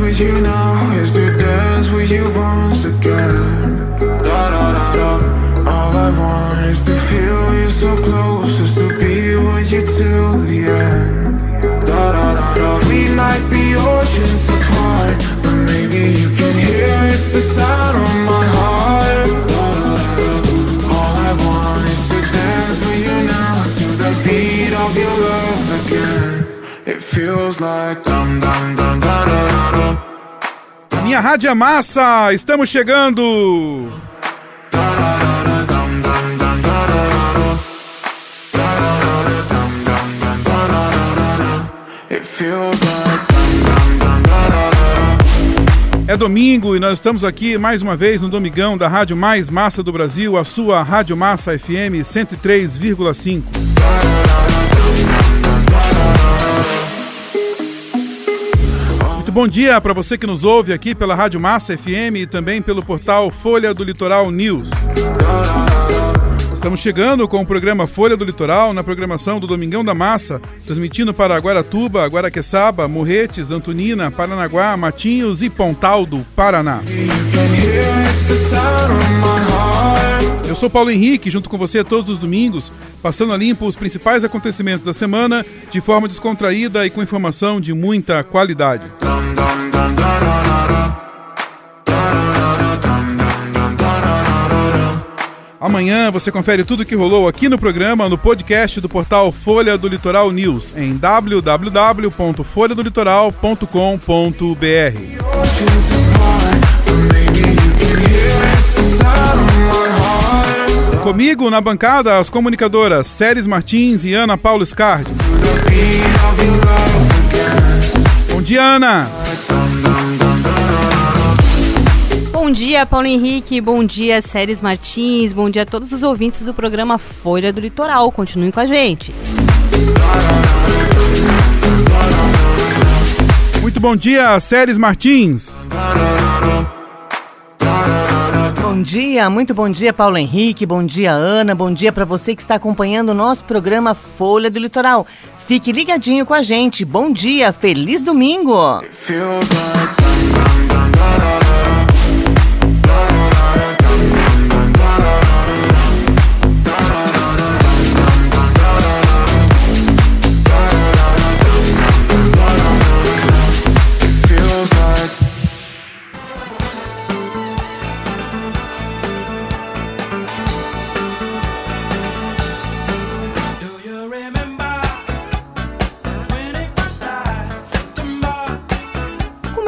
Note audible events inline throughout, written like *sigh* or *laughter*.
with you now is to dance with you once again. Da da da da. All I want is to feel you so close, just to be with you till the end. Da da da da. We might be oceans apart, but maybe you can hear it's the sound of my heart. Da da da da. All I want is to dance with you now to the beat of your love again. It feels like Minha Rádio é Massa, estamos chegando! É domingo e nós estamos aqui mais uma vez no Domingão da Rádio Mais Massa do Brasil, a sua Rádio Massa FM 103,5. Muito bom dia para você que nos ouve aqui pela Rádio Massa FM e também pelo portal Folha do Litoral News. Estamos chegando com o programa Folha do Litoral na programação do Domingão da Massa, transmitindo para Guaratuba, Guaraqueçaba, Morretes, Antonina, Paranaguá, Matinhos e Pontal do Paraná. Eu sou Paulo Henrique, junto com você todos os domingos, passando a limpo os principais acontecimentos da semana de forma descontraída e com informação de muita qualidade. Amanhã você confere tudo o que rolou aqui no programa no podcast do portal Folha do Litoral News em www.folhadolitoral.com.br. Comigo na bancada as comunicadoras Séries Martins e Ana Paula Scardi. Bom dia, Ana! Bom dia, Paulo Henrique. Bom dia, Séries Martins. Bom dia a todos os ouvintes do programa Folha do Litoral. Continuem com a gente. Muito bom dia, Séries Martins. Bom dia, muito bom dia, Paulo Henrique. Bom dia, Ana. Bom dia para você que está acompanhando o nosso programa Folha do Litoral. Fique ligadinho com a gente. Bom dia, feliz domingo.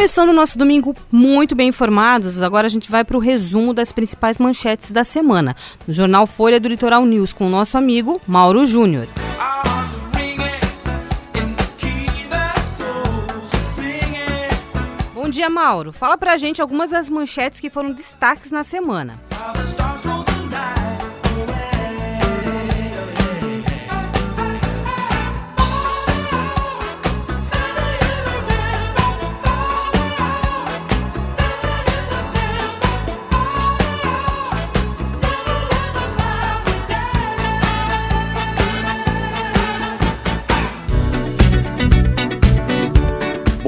Começando o nosso domingo muito bem informados, agora a gente vai para o resumo das principais manchetes da semana. No jornal Folha do Litoral News com o nosso amigo Mauro Júnior. Bom dia, Mauro. Fala pra gente algumas das manchetes que foram destaques na semana.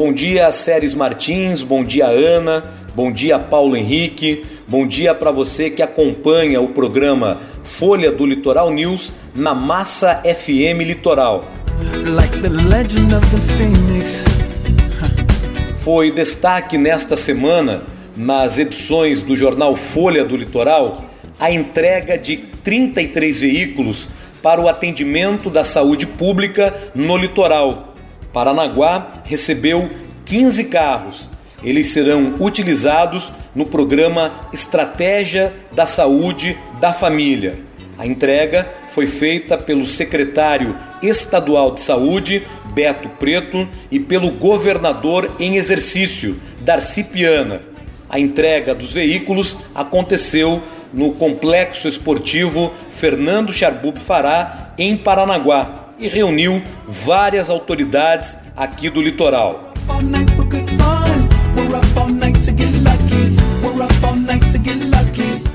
Bom dia, Séries Martins, bom dia, Ana, bom dia, Paulo Henrique, bom dia para você que acompanha o programa Folha do Litoral News na Massa FM Litoral. like the legend of the phoenix. Foi destaque nesta semana, nas edições do jornal Folha do Litoral, a entrega de 33 veículos para o atendimento da saúde pública no litoral. Paranaguá recebeu 15 carros. Eles serão utilizados no programa Estratégia da Saúde da Família. A entrega foi feita pelo secretário estadual de saúde, Beto Preto, e pelo governador em exercício, Darcy Piana. A entrega dos veículos aconteceu no Complexo Esportivo Fernando Charbub Fará, em Paranaguá, e reuniu várias autoridades aqui do litoral.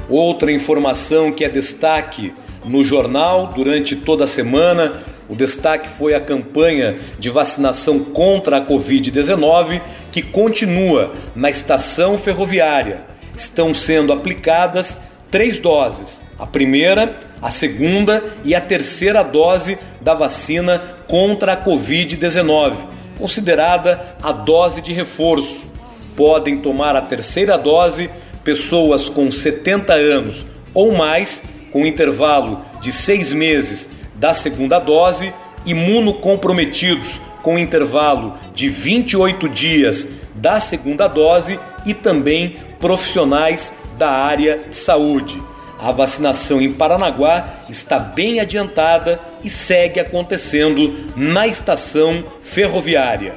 Outra informação que é destaque no jornal durante toda a semana O destaque foi a campanha de vacinação contra a Covid-19, que continua na estação ferroviária. Estão sendo aplicadas três doses: a primeira, a segunda e a terceira dose da vacina contra a Covid-19, considerada a dose de reforço. Podem tomar a terceira dose pessoas com 70 anos ou mais, com intervalo de seis meses da segunda dose, imunocomprometidos com intervalo de 28 dias da segunda dose e também profissionais da área de saúde. A vacinação em Paranaguá está bem adiantada e segue acontecendo na estação ferroviária.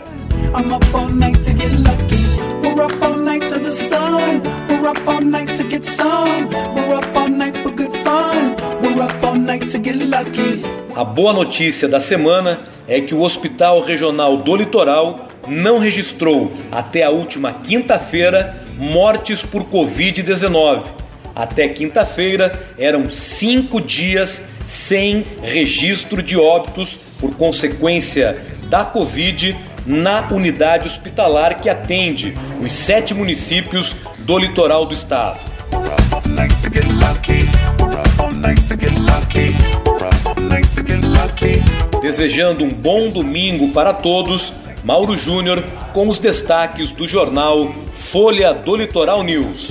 A boa notícia da semana é que o Hospital Regional do Litoral não registrou até a última quinta-feira mortes por Covid-19. Até quinta-feira eram cinco dias sem registro de óbitos por consequência da Covid na unidade hospitalar que atende os sete municípios do litoral do estado. Desejando um bom domingo para todos, Mauro Júnior com os destaques do jornal Folha do Litoral News.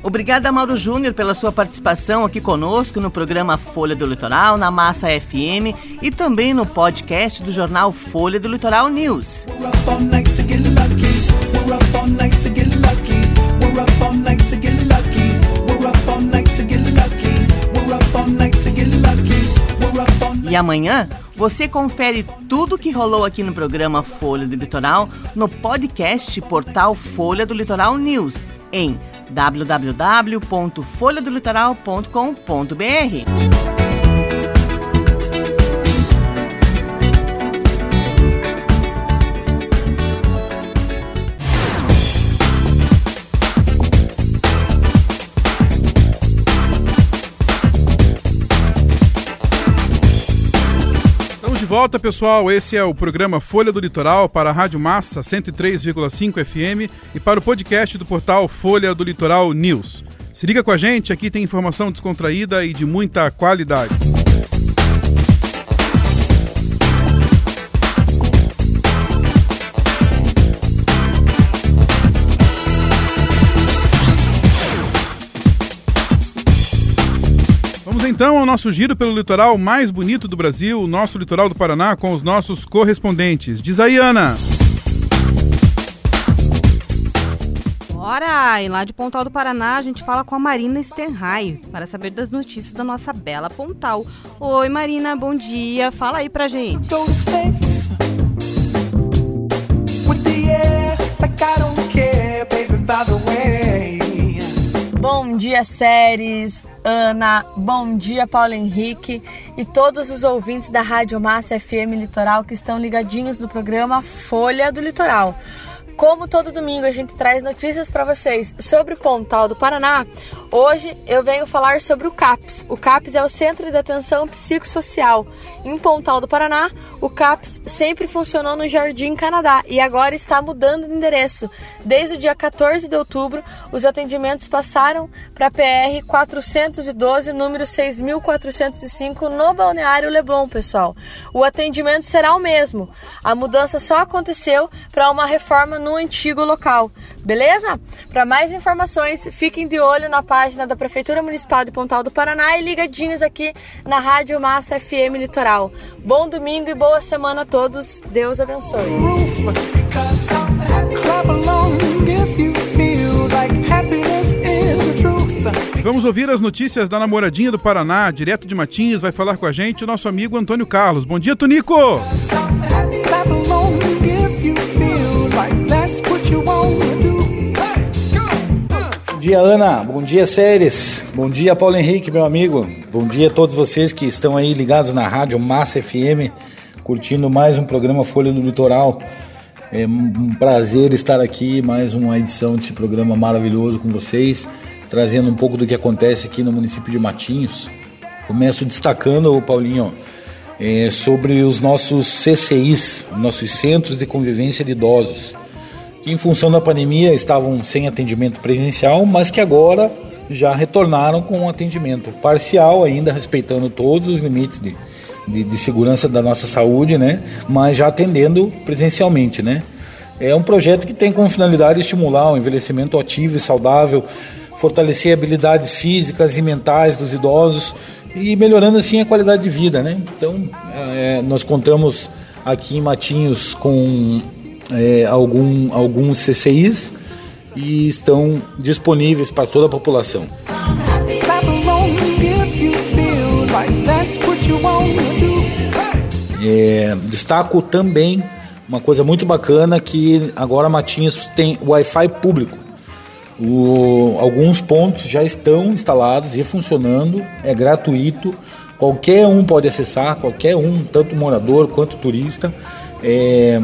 lucky. We're up all night to get lucky. We're up all night to get lucky. We're up all night to get lucky. We're up all night. E amanhã você confere tudo que rolou aqui no programa Folha do Litoral no podcast portal Folha do Litoral News em www.folhadolitoral.com.br. volta, pessoal. Esse é o programa Folha do Litoral para a Rádio Massa 103,5 FM e para o podcast do portal Folha do Litoral News. Se liga com a gente, aqui tem informação descontraída e de muita qualidade. Então ao nosso giro pelo litoral mais bonito do Brasil, o nosso litoral do Paraná, com os nossos correspondentes. Diz aí, Ana. Bora! E lá de Pontal do Paraná, a gente fala com a Marina Stenhay para saber das notícias da nossa bela Pontal. Oi, Marina, bom dia. Fala aí pra gente. Go to space with the air like I don't care, baby. By the way. Bom dia, séries, Ana. Bom dia, Paulo Henrique e todos os ouvintes da Rádio Massa FM Litoral que estão ligadinhos no programa Folha do Litoral. Como todo domingo a gente traz notícias para vocês sobre o Pontal do Paraná, hoje eu venho falar sobre o CAPS. O CAPS é o Centro de Atenção Psicossocial. Em Pontal do Paraná, o CAPS sempre funcionou no Jardim Canadá e agora está mudando de endereço. Desde o dia 14 de outubro, os atendimentos passaram para a PR 412, número 6405, no Balneário Leblon, pessoal. O atendimento será o mesmo. A mudança só aconteceu para uma reforma no antigo local. Beleza? Para mais informações, fiquem de olho na página da Prefeitura Municipal de Pontal do Paraná e ligadinhos aqui na Rádio Massa FM Litoral. Bom domingo e boa semana a todos. Deus abençoe. Vamos ouvir as notícias da namoradinha do Paraná, direto de Matinhos, vai falar com a gente o nosso amigo Antônio Carlos. Bom dia, Tonico! Dia, Ana. Bom dia, Séries. Bom dia, Paulo Henrique, meu amigo. Bom dia a todos vocês que estão aí ligados na rádio Massa FM, curtindo mais um programa Folha do Litoral. É um prazer estar aqui, mais uma edição desse programa maravilhoso com vocês, trazendo um pouco do que acontece aqui no município de Matinhos. Começo destacando, Paulinho, é, sobre os nossos CCIs, nossos Centros de Convivência de Idosos que em função da pandemia estavam sem atendimento presencial, mas que agora já retornaram com um atendimento parcial, ainda respeitando todos os limites de, de, de, segurança da nossa saúde, né? Mas já atendendo presencialmente, né? É um projeto que tem como finalidade estimular o envelhecimento ativo e saudável, fortalecer habilidades físicas e mentais dos idosos e melhorando assim a qualidade de vida, né? Então, é, nós contamos aqui em Matinhos com é, algum, alguns CCIs e estão disponíveis para toda a população. É, destaco também uma coisa muito bacana que agora Matinhos tem Wi-Fi público. O, alguns pontos já estão instalados e funcionando, é gratuito, qualquer um pode acessar, qualquer um, tanto morador quanto turista. É,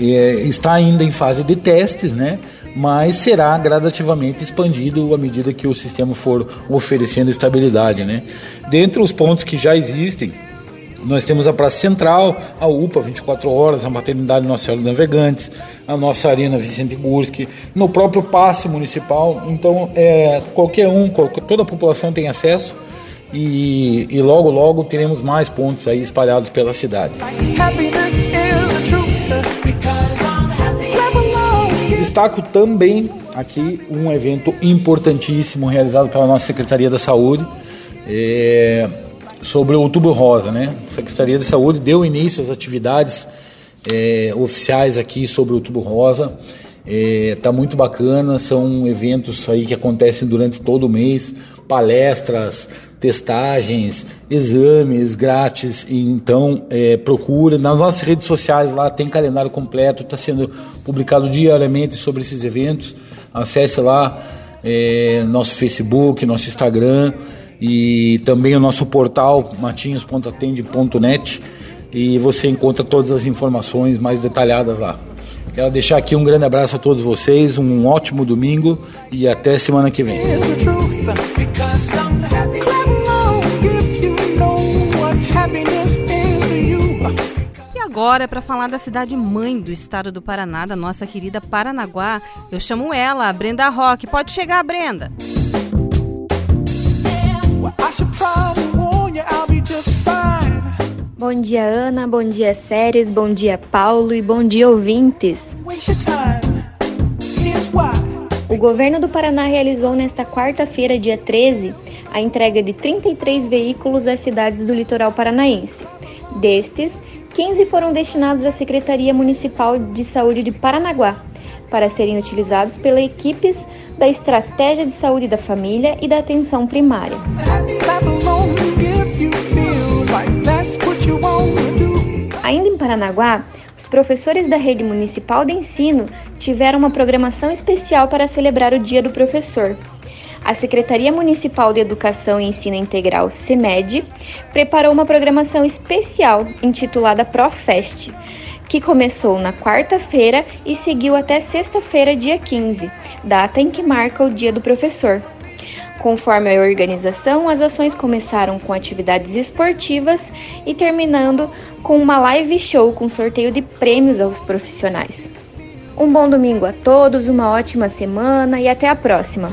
é, está ainda em fase de testes, né? mas será gradativamente expandido à medida que o sistema for oferecendo estabilidade. Né? Dentre os pontos que já existem, nós temos a Praça Central, a UPA 24 horas, a Maternidade Nossa Senhora dos Navegantes, a nossa Arena Vicente Gurski, no próprio passe municipal. Então, é, qualquer um, toda a população tem acesso e, e logo, logo teremos mais pontos aí espalhados pela cidade. Destaco também aqui um evento importantíssimo realizado pela nossa Secretaria da Saúde é, sobre o Outubro Rosa, né? A Secretaria da Saúde deu início às atividades é, oficiais aqui sobre o Outubro Rosa. É, tá muito bacana, são eventos aí que acontecem durante todo o mês, palestras, testagens, exames grátis. Então, é. Nas nossas redes sociais lá tem calendário completo, está sendo publicado diariamente sobre esses eventos. Acesse lá é, nosso Facebook, nosso Instagram e também o nosso portal matinhos.atende.net e você encontra todas as informações mais detalhadas lá. Quero deixar aqui um grande abraço a todos vocês, um ótimo domingo e até semana que vem. Agora para falar da cidade mãe do estado do Paraná, da nossa querida Paranaguá. Eu chamo ela, a Brenda Rock. Pode chegar, Brenda. Bom dia, Ana. Bom dia, Séries. Bom dia, Paulo. E bom dia, ouvintes. O governo do Paraná realizou nesta quarta-feira, dia 13, a entrega de 33 veículos às cidades do litoral paranaense. Destes, 15 foram destinados à Secretaria Municipal de Saúde de Paranaguá, para serem utilizados pelas equipes da Estratégia de Saúde da Família e da Atenção Primária. Ainda em Paranaguá, os professores da rede municipal de ensino tiveram uma programação especial para celebrar o Dia do Professor, a Secretaria Municipal de Educação e Ensino Integral, CEMED, preparou uma programação especial intitulada ProFest, que começou na quarta-feira e seguiu até sexta-feira, dia 15, data em que marca o Dia do Professor. Conforme a organização, as ações começaram com atividades esportivas e terminando com uma live show com sorteio de prêmios aos profissionais. Um bom domingo a todos, uma ótima semana e até a próxima!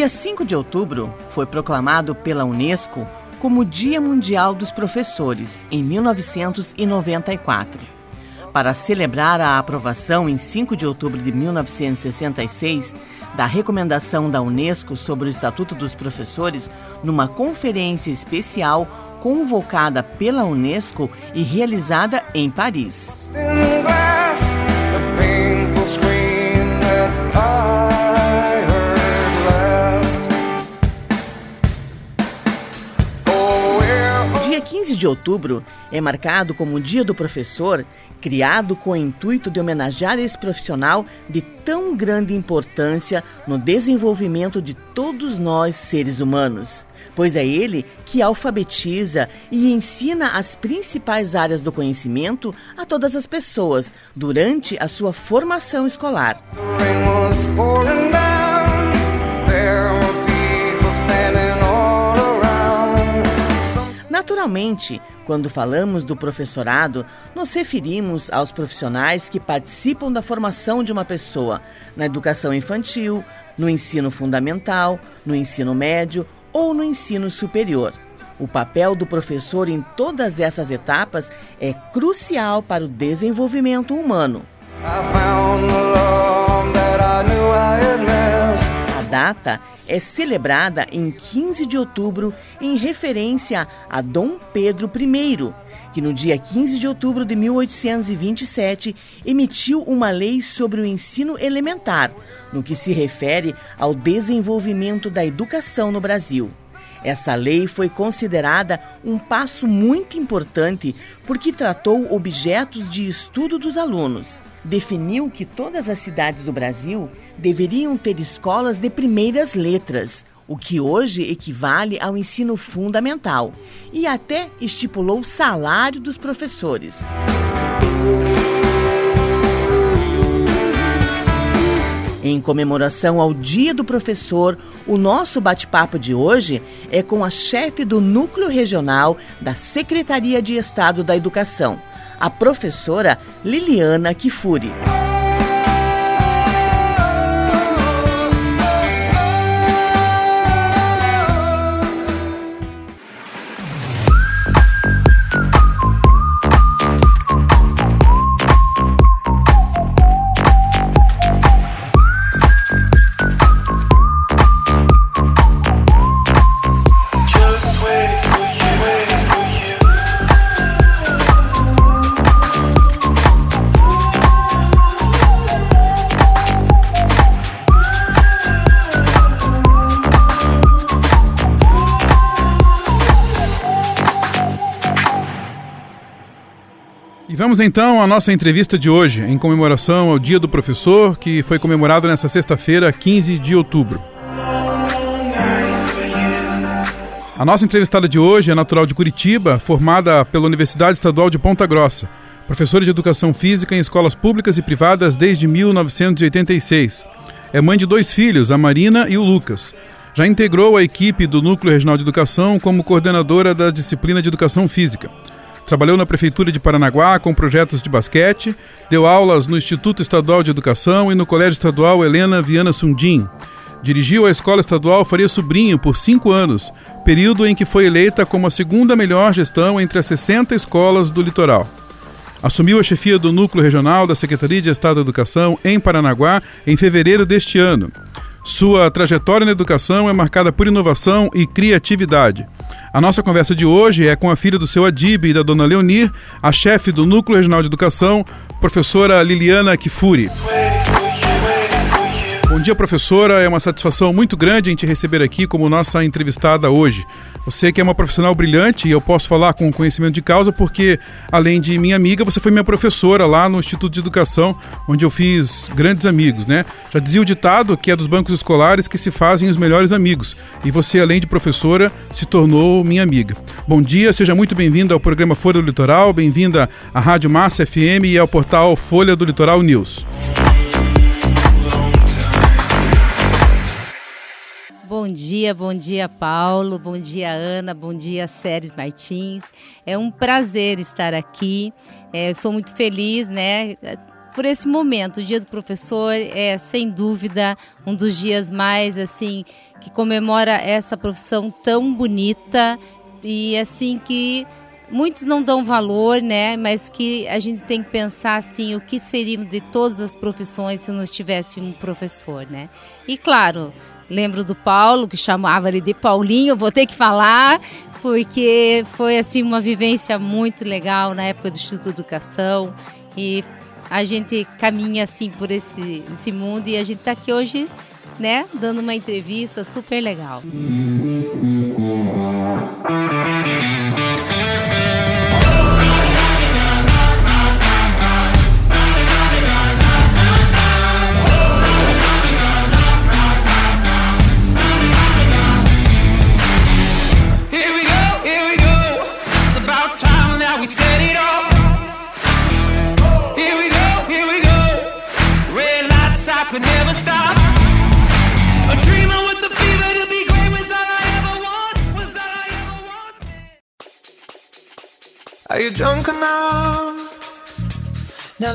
Dia 5 de outubro foi proclamado pela Unesco como Dia Mundial dos Professores em 1994. Para celebrar a aprovação em 5 de outubro de 1966 da recomendação da Unesco sobre o Estatuto dos Professores, numa conferência especial convocada pela Unesco e realizada em Paris. De outubro é marcado como o Dia do Professor, criado com o intuito de homenagear esse profissional de tão grande importância no desenvolvimento de todos nós seres humanos. Pois é ele que alfabetiza e ensina as principais áreas do conhecimento a todas as pessoas durante a sua formação escolar. Naturalmente, quando falamos do professorado, nos referimos aos profissionais que participam da formação de uma pessoa na educação infantil, no ensino fundamental, no ensino médio ou no ensino superior. O papel do professor em todas essas etapas é crucial para o desenvolvimento humano. A data é celebrada em 15 de outubro em referência a Dom Pedro I, que no dia 15 de outubro de 1827 emitiu uma lei sobre o ensino elementar, no que se refere ao desenvolvimento da educação no Brasil. Essa lei foi considerada um passo muito importante porque tratou objetos de estudo dos alunos. Definiu que todas as cidades do Brasil deveriam ter escolas de primeiras letras, o que hoje equivale ao ensino fundamental, e até estipulou o salário dos professores. Em comemoração ao Dia do Professor, o nosso bate-papo de hoje é com a chefe do Núcleo Regional da Secretaria de Estado da Educação, a professora Liliana Kifuri. Vamos então à nossa entrevista de hoje, em comemoração ao Dia do Professor, que foi comemorado nesta sexta-feira, 15 de outubro. A nossa entrevistada de hoje é natural de Curitiba, formada pela Universidade Estadual de Ponta Grossa, professora de educação física em escolas públicas e privadas desde 1986. É mãe de dois filhos, a Marina e o Lucas. Já integrou a equipe do Núcleo Regional de Educação como coordenadora da disciplina de Educação Física. Trabalhou na Prefeitura de Paranaguá com projetos de basquete, deu aulas no Instituto Estadual de Educação e no Colégio Estadual Helena Viana Sundim. Dirigiu a Escola Estadual Faria Sobrinho por cinco anos, período em que foi eleita como a segunda melhor gestão entre as 60 escolas do litoral. Assumiu a chefia do Núcleo Regional da Secretaria de Estado da Educação em Paranaguá em fevereiro deste ano. Sua trajetória na educação é marcada por inovação e criatividade. A nossa conversa de hoje é com a filha do seu Adib e da dona Leonir, a chefe do Núcleo Regional de Educação, professora Liliana Kifuri. Bom dia, professora. É uma satisfação muito grande em te receber aqui como nossa entrevistada hoje. Você que é uma profissional brilhante e eu posso falar com conhecimento de causa porque, além de minha amiga, você foi minha professora lá no Instituto de Educação, onde eu fiz grandes amigos, né? Já dizia o ditado que é dos bancos escolares que se fazem os melhores amigos. E você, além de professora, se tornou minha amiga. Bom dia, seja muito bem-vinda ao programa Folha do Litoral, bem-vinda à Rádio Massa FM e ao portal Folha do Litoral News. Bom dia, bom dia, Paulo, bom dia, Ana, bom dia, Séries Martins. É um prazer estar aqui. É, eu sou muito feliz, né? por esse momento. O Dia do Professor é, sem dúvida, um dos dias mais, assim, que comemora essa profissão tão bonita e, assim, que muitos não dão valor, né? Mas que a gente tem que pensar assim, o que seria de todas as profissões se não tivesse um professor, né? E claro, lembro do Paulo que chamava ele de Paulinho, vou ter que falar porque foi assim uma vivência muito legal na época do Instituto de Educação e a gente caminha assim por esse, esse mundo e a gente está aqui hoje, né, dando uma entrevista super legal. Here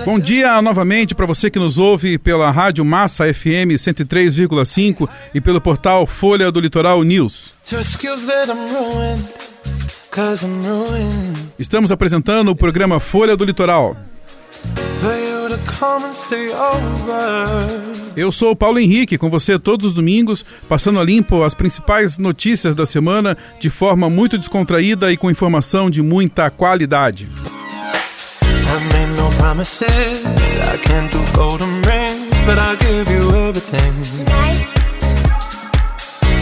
Bom dia novamente para você que nos ouve pela Rádio Massa FM 103,5 e pelo portal Folha do Litoral News. Estamos apresentando o programa Folha do Litoral. For you to come and stay over. Eu sou o Paulo Henrique, com você todos os domingos, passando a limpo as principais notícias da semana de forma muito descontraída e com informação de muita qualidade. I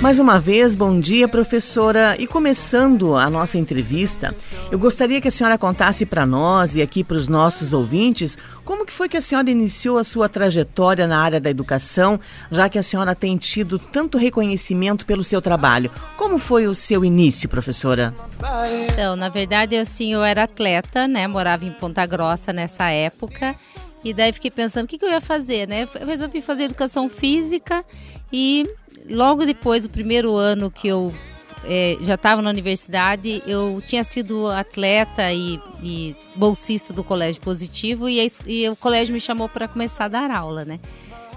Mais uma vez, bom dia, professora. E começando a nossa entrevista, eu gostaria que a senhora contasse para nós e aqui para os nossos ouvintes como que foi que a senhora iniciou a sua trajetória na área da educação, já que a senhora tem tido tanto reconhecimento pelo seu trabalho. Como foi o seu início, professora? Então, na verdade, eu, assim, eu era atleta, né? Morava em Ponta Grossa nessa época. E daí fiquei pensando, o que, que eu ia fazer, né? Eu resolvi fazer educação física e logo depois do primeiro ano que eu eh, já estava na universidade, eu tinha sido atleta e, e bolsista do Colégio Positivo e, e o colégio me chamou para começar a dar aula, né?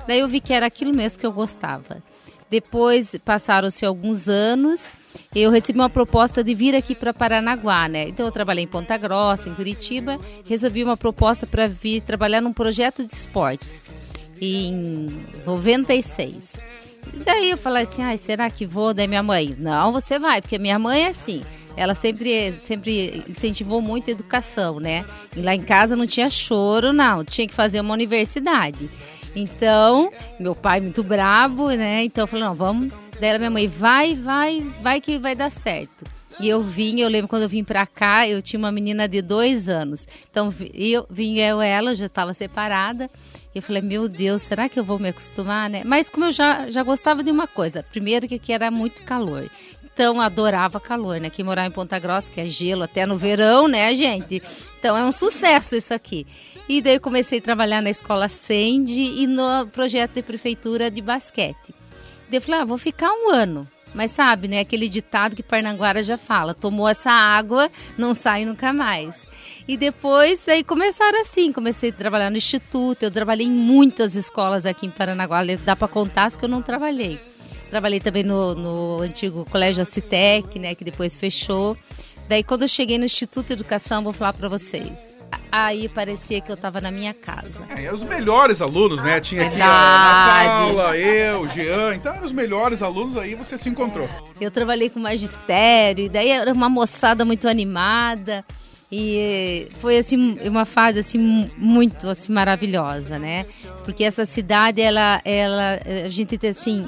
Daí eu vi que era aquilo mesmo que eu gostava. Depois passaram-se alguns anos, eu recebi uma proposta de vir aqui para Paranaguá, né? Então eu trabalhei em Ponta Grossa, em Curitiba, recebi uma proposta para vir trabalhar num projeto de esportes em 96. E daí eu falei assim, ai, será que vou? Daí minha mãe, não, você vai, porque minha mãe é assim, ela sempre, sempre incentivou muito a educação, né? E lá em casa não tinha choro, não, tinha que fazer uma universidade. Então, meu pai muito brabo, né? Então eu falei, não, vamos. Daí ela, minha mãe, vai, vai, vai que vai dar certo. E eu vim, eu lembro quando eu vim pra cá, eu tinha uma menina de dois anos. Então eu vim eu ela, eu já estava separada. E eu falei, meu Deus, será que eu vou me acostumar, né? Mas como eu já, já gostava de uma coisa, primeiro que aqui era muito calor. Então adorava calor, né? Quem morar em Ponta Grossa, que é gelo até no verão, né, gente? Então é um sucesso isso aqui. E daí eu comecei a trabalhar na escola Sende e no projeto de prefeitura de basquete. Daí eu falei, ah, vou ficar um ano. Mas sabe, né, aquele ditado que Parnaguara já fala, tomou essa água, não sai nunca mais. E depois, aí começaram assim, comecei a trabalhar no instituto, eu trabalhei em muitas escolas aqui em Paranaguá, dá para contar as que eu não trabalhei. Trabalhei também no, no antigo Colégio Citec, né, que depois fechou. Daí quando eu cheguei no Instituto de Educação, vou falar para vocês. Aí parecia que eu estava na minha casa. É, eram os melhores alunos, né? Tinha aqui a Verdade. Ana Paula, eu, Jean. Então eram os melhores alunos, aí você se encontrou. Eu trabalhei com magistério, e daí era uma moçada muito animada. E foi assim uma fase assim muito assim maravilhosa, né? Porque essa cidade ela ela a gente tem assim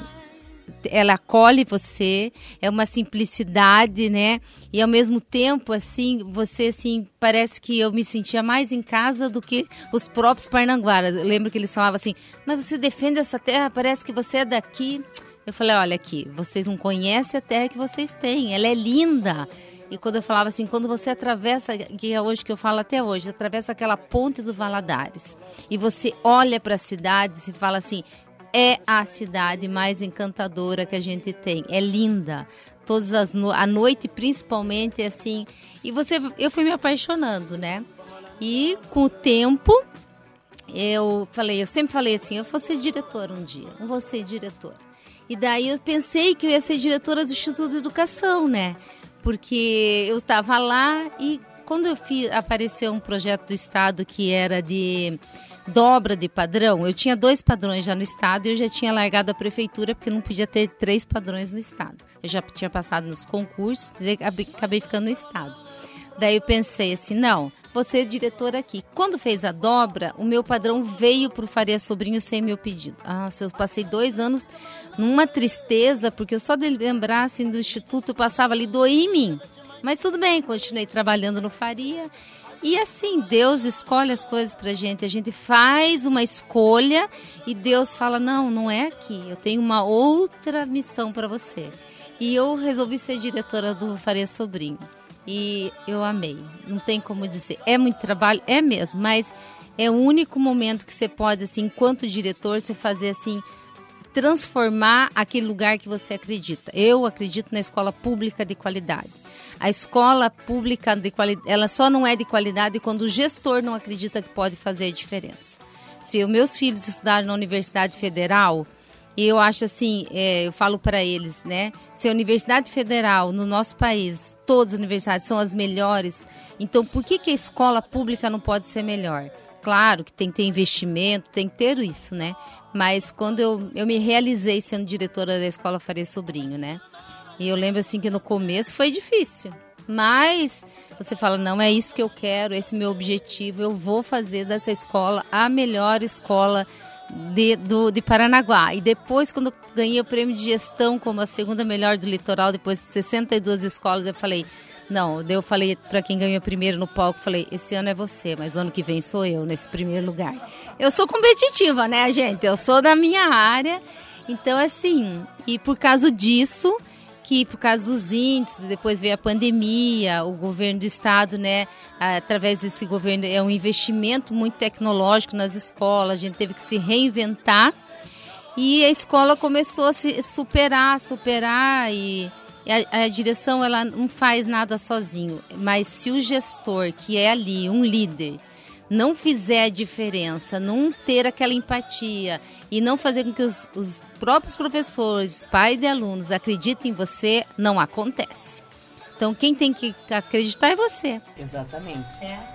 ela acolhe você, é uma simplicidade, né? E ao mesmo tempo, assim, você, assim, parece que eu me sentia mais em casa do que os próprios parnanguaras. Eu lembro que eles falavam assim, mas você defende essa terra, parece que você é daqui. Eu falei, olha aqui, vocês não conhecem a terra que vocês têm, ela é linda. E quando eu falava assim, quando você atravessa, que é hoje que eu falo até hoje, atravessa aquela ponte do Valadares e você olha para a cidade e fala assim, é a cidade mais encantadora que a gente tem, é linda. Todas as no a noite principalmente é assim, e você eu fui me apaixonando, né? E com o tempo eu falei, eu sempre falei assim, eu vou ser diretora um dia, eu vou ser diretora. E daí eu pensei que eu ia ser diretora do Instituto de Educação, né? Porque eu estava lá e quando eu fiz, apareceu um projeto do Estado que era de dobra de padrão, eu tinha dois padrões já no Estado e eu já tinha largado a prefeitura porque não podia ter três padrões no Estado. Eu já tinha passado nos concursos e acabei ficando no Estado. Daí eu pensei assim, não, você é diretora aqui. Quando fez a dobra, o meu padrão veio para o Faria Sobrinho sem meu pedido. Ah, eu passei dois anos numa tristeza, porque eu só de lembrar assim, do instituto, eu passava ali, doía em mim. Mas tudo bem, continuei trabalhando no Faria. E assim, Deus escolhe as coisas pra gente. A gente faz uma escolha e Deus fala: não, não é aqui. Eu tenho uma outra missão para você. E eu resolvi ser diretora do Faria Sobrinho e eu amei. Não tem como dizer. É muito trabalho, é mesmo, mas é o único momento que você pode, assim, enquanto diretor, você fazer assim transformar aquele lugar que você acredita. Eu acredito na escola pública de qualidade. A escola pública de qualidade, ela só não é de qualidade quando o gestor não acredita que pode fazer a diferença. Se os meus filhos estudaram na Universidade Federal, e eu acho assim, é, eu falo para eles, né? Se a Universidade Federal no nosso país, todas as universidades são as melhores, então por que, que a escola pública não pode ser melhor? Claro que tem que ter investimento, tem que ter isso, né? Mas quando eu, eu me realizei sendo diretora da escola Faria Sobrinho, né? E eu lembro assim que no começo foi difícil. Mas você fala, não é isso que eu quero, esse é meu objetivo, eu vou fazer dessa escola a melhor escola de, do, de Paranaguá. E depois, quando ganhei o prêmio de gestão como a segunda melhor do litoral, depois de 62 escolas, eu falei, não, eu falei para quem ganhou primeiro no palco, falei, esse ano é você, mas ano que vem sou eu nesse primeiro lugar. Eu sou competitiva, né, gente? Eu sou da minha área. Então, assim, e por causa disso, que por causa dos índices, depois veio a pandemia, o governo do estado, né, através desse governo, é um investimento muito tecnológico nas escolas, a gente teve que se reinventar. E a escola começou a se superar, superar e, a, a direção ela não faz nada sozinho, mas se o gestor que é ali um líder não fizer a diferença, não ter aquela empatia e não fazer com que os, os próprios professores, pais e alunos acreditem em você, não acontece. Então quem tem que acreditar é você. Exatamente.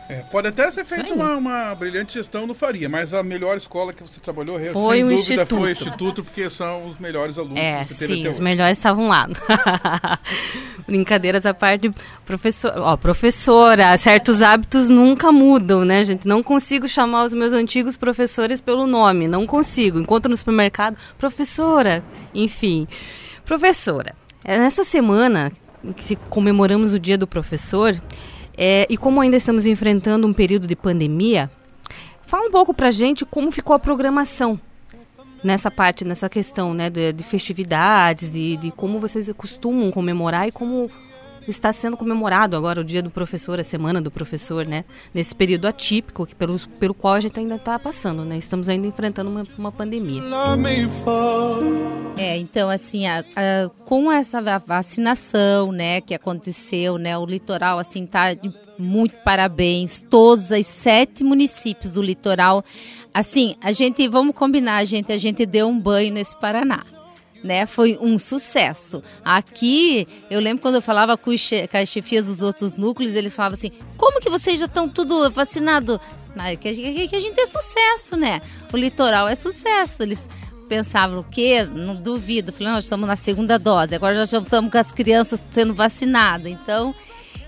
É, pode até ser feita uma, uma brilhante gestão no Faria, mas a melhor escola que você trabalhou, Foi sem o dúvida, Instituto. foi o Instituto, porque são os melhores alunos É, que você teve sim, os hoje. melhores estavam lá. *laughs* Brincadeiras à parte, professor, ó, professora, certos hábitos nunca mudam, né, gente? Não consigo chamar os meus antigos professores pelo nome, não consigo. Encontro no supermercado, professora, enfim. Professora, é nessa semana que comemoramos o Dia do Professor, é, e como ainda estamos enfrentando um período de pandemia, fala um pouco pra gente como ficou a programação nessa parte, nessa questão, né, de, de festividades, de, de como vocês costumam comemorar e como está sendo comemorado agora o Dia do Professor, a Semana do Professor, né, nesse período atípico que pelo, pelo qual a gente ainda está passando, né, estamos ainda enfrentando uma, uma pandemia. É, então assim, a- a- com essa va- vacinação, né, que aconteceu, né, o litoral assim tá muito parabéns, todos os sete municípios do litoral, assim, a gente, vamos combinar, gente, a gente deu um banho nesse Paraná. Né, foi um sucesso. Aqui, eu lembro quando eu falava com, as chefias dos outros núcleos, eles falavam assim: como que vocês já estão tudo vacinado? Ah, Que a, gente, que a gente é sucesso, né? O litoral é sucesso. Eles pensavam o quê? Não duvido. Falei, nós estamos na segunda dose, agora já estamos com as crianças sendo vacinadas. Então,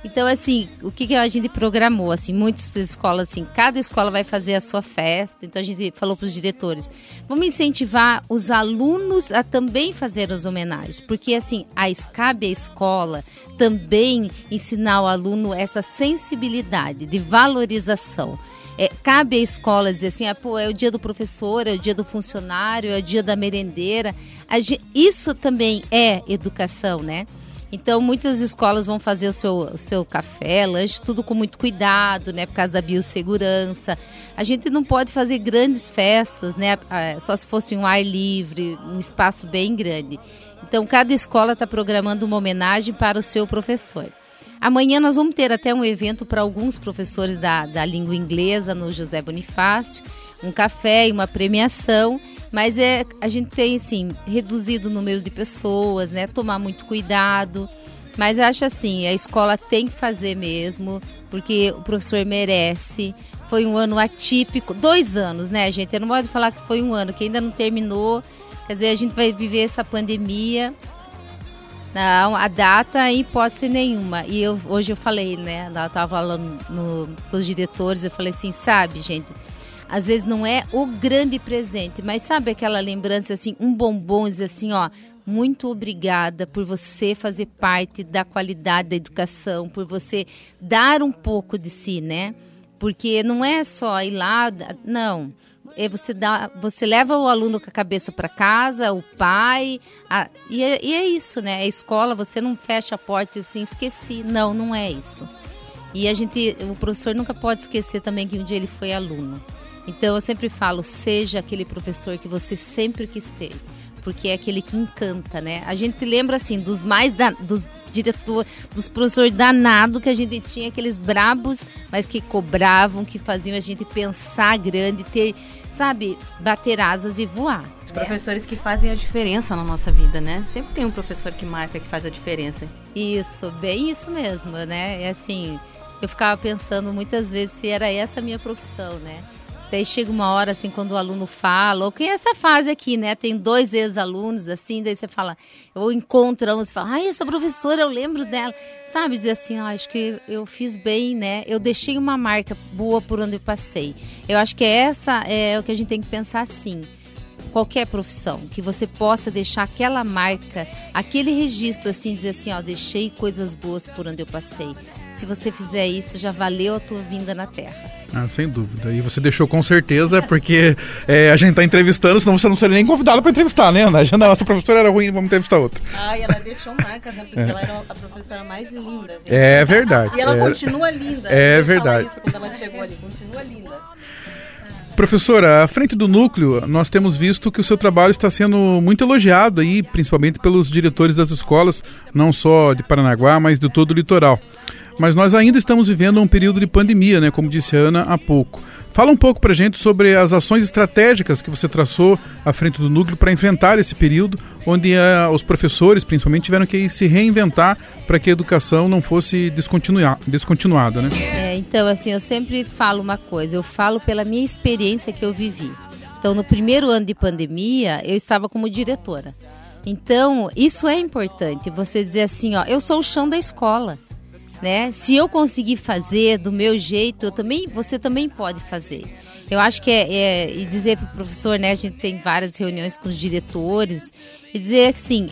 então assim, o que, que a gente programou? Assim, muitas escolas, assim, cada escola vai fazer a sua festa. Então a gente falou para os diretores, vamos incentivar os alunos a também fazer as homenagens, porque assim, a cabe à escola também ensinar o aluno essa sensibilidade de valorização. É, cabe à escola dizer assim, ah, pô, é o dia do professor, é o dia do funcionário, é o dia da merendeira. Isso também é educação, né? Então, muitas escolas vão fazer o seu, o seu café, lanche, tudo com muito cuidado, né? Por causa da biossegurança. A gente não pode fazer grandes festas, né? Só se fosse um ar livre, um espaço bem grande. Então, cada escola está programando uma homenagem para o seu professor. Amanhã nós vamos ter até um evento para alguns professores da, da língua inglesa no José Bonifácio, um café e uma premiação, mas é, a gente tem assim, reduzido o número de pessoas, né? Tomar muito cuidado. Mas acho assim, a escola tem que fazer mesmo, porque o professor merece. Foi um ano atípico, dois anos, né, gente? Eu não pode falar que foi um ano, que ainda não terminou. Quer dizer, a gente vai viver essa pandemia não, a data em hipótese nenhuma. E eu, hoje eu falei, né? Eu tava falando no, com os diretores, eu falei assim, sabe, gente, às vezes não é o grande presente, mas sabe aquela lembrança assim, um bombom, assim, ó, muito obrigada por você fazer parte da qualidade da educação, por você dar um pouco de si, né? Porque não é só ir lá, não é você dá, você leva o aluno com a cabeça para casa, o pai, a, e, é, e, é, isso, né? A escola, você não fecha a porta e assim, esqueci. Não, não é isso. E a gente, o professor nunca pode esquecer também que um dia ele foi aluno. Então eu sempre falo, seja aquele professor que você sempre quis ter, porque é aquele que encanta, né? A gente lembra assim dos mais da, dos diretor, dos professores danados que a gente tinha, aqueles brabos, mas que cobravam, que faziam a gente pensar grande, ter sabe, bater asas e voar. Os professores que fazem a diferença na nossa vida, né? Sempre tem um professor que marca, que faz a diferença. Isso, bem isso mesmo, né? É assim, eu ficava pensando muitas vezes se era essa a minha profissão, né? Daí chega uma hora, assim, quando o aluno fala, ou que é essa fase aqui, né? Tem dois ex-alunos, assim, daí você fala, ou encontra um, você fala, ai, essa professora, eu lembro dela. Sabe, dizer assim, ah, acho que eu fiz bem, né? Eu deixei uma marca boa por onde eu passei. Eu acho que essa é o que a gente tem que pensar assim qualquer profissão, que você possa deixar aquela marca, aquele registro assim, dizer assim, ó, deixei coisas boas por onde eu passei. Se você fizer isso, já valeu a tua vinda na Terra. Ah, sem dúvida. E você deixou com certeza, porque é, a gente está entrevistando, senão você não seria nem convidado para entrevistar, né, Ana? Já não, essa professora era ruim, vamos entrevistar outra. Ah, e ela deixou marca, né? Porque é. ela era a professora mais linda. Gente. É verdade. E ela é, continua linda. É verdade. Isso quando ela chegou ali, continua linda. Professora, à frente do núcleo, nós temos visto que o seu trabalho está sendo muito elogiado aí, principalmente pelos diretores das escolas, não só de Paranaguá, mas de todo o litoral. Mas nós ainda estamos vivendo um período de pandemia, né, como disse a Ana há pouco. Fala um pouco para gente sobre as ações estratégicas que você traçou à frente do núcleo para enfrentar esse período, onde uh, os professores, principalmente, tiveram que se reinventar para que a educação não fosse descontinuada, né? É, então, assim, eu sempre falo uma coisa, eu falo pela minha experiência que eu vivi. Então, no primeiro ano de pandemia, eu estava como diretora. Então, isso é importante, você dizer assim, ó, eu sou o chão da escola né? Se eu conseguir fazer do meu jeito, eu também, você também pode fazer. Eu acho que é, é e dizer para o professor, né? A gente tem várias reuniões com os diretores e dizer assim,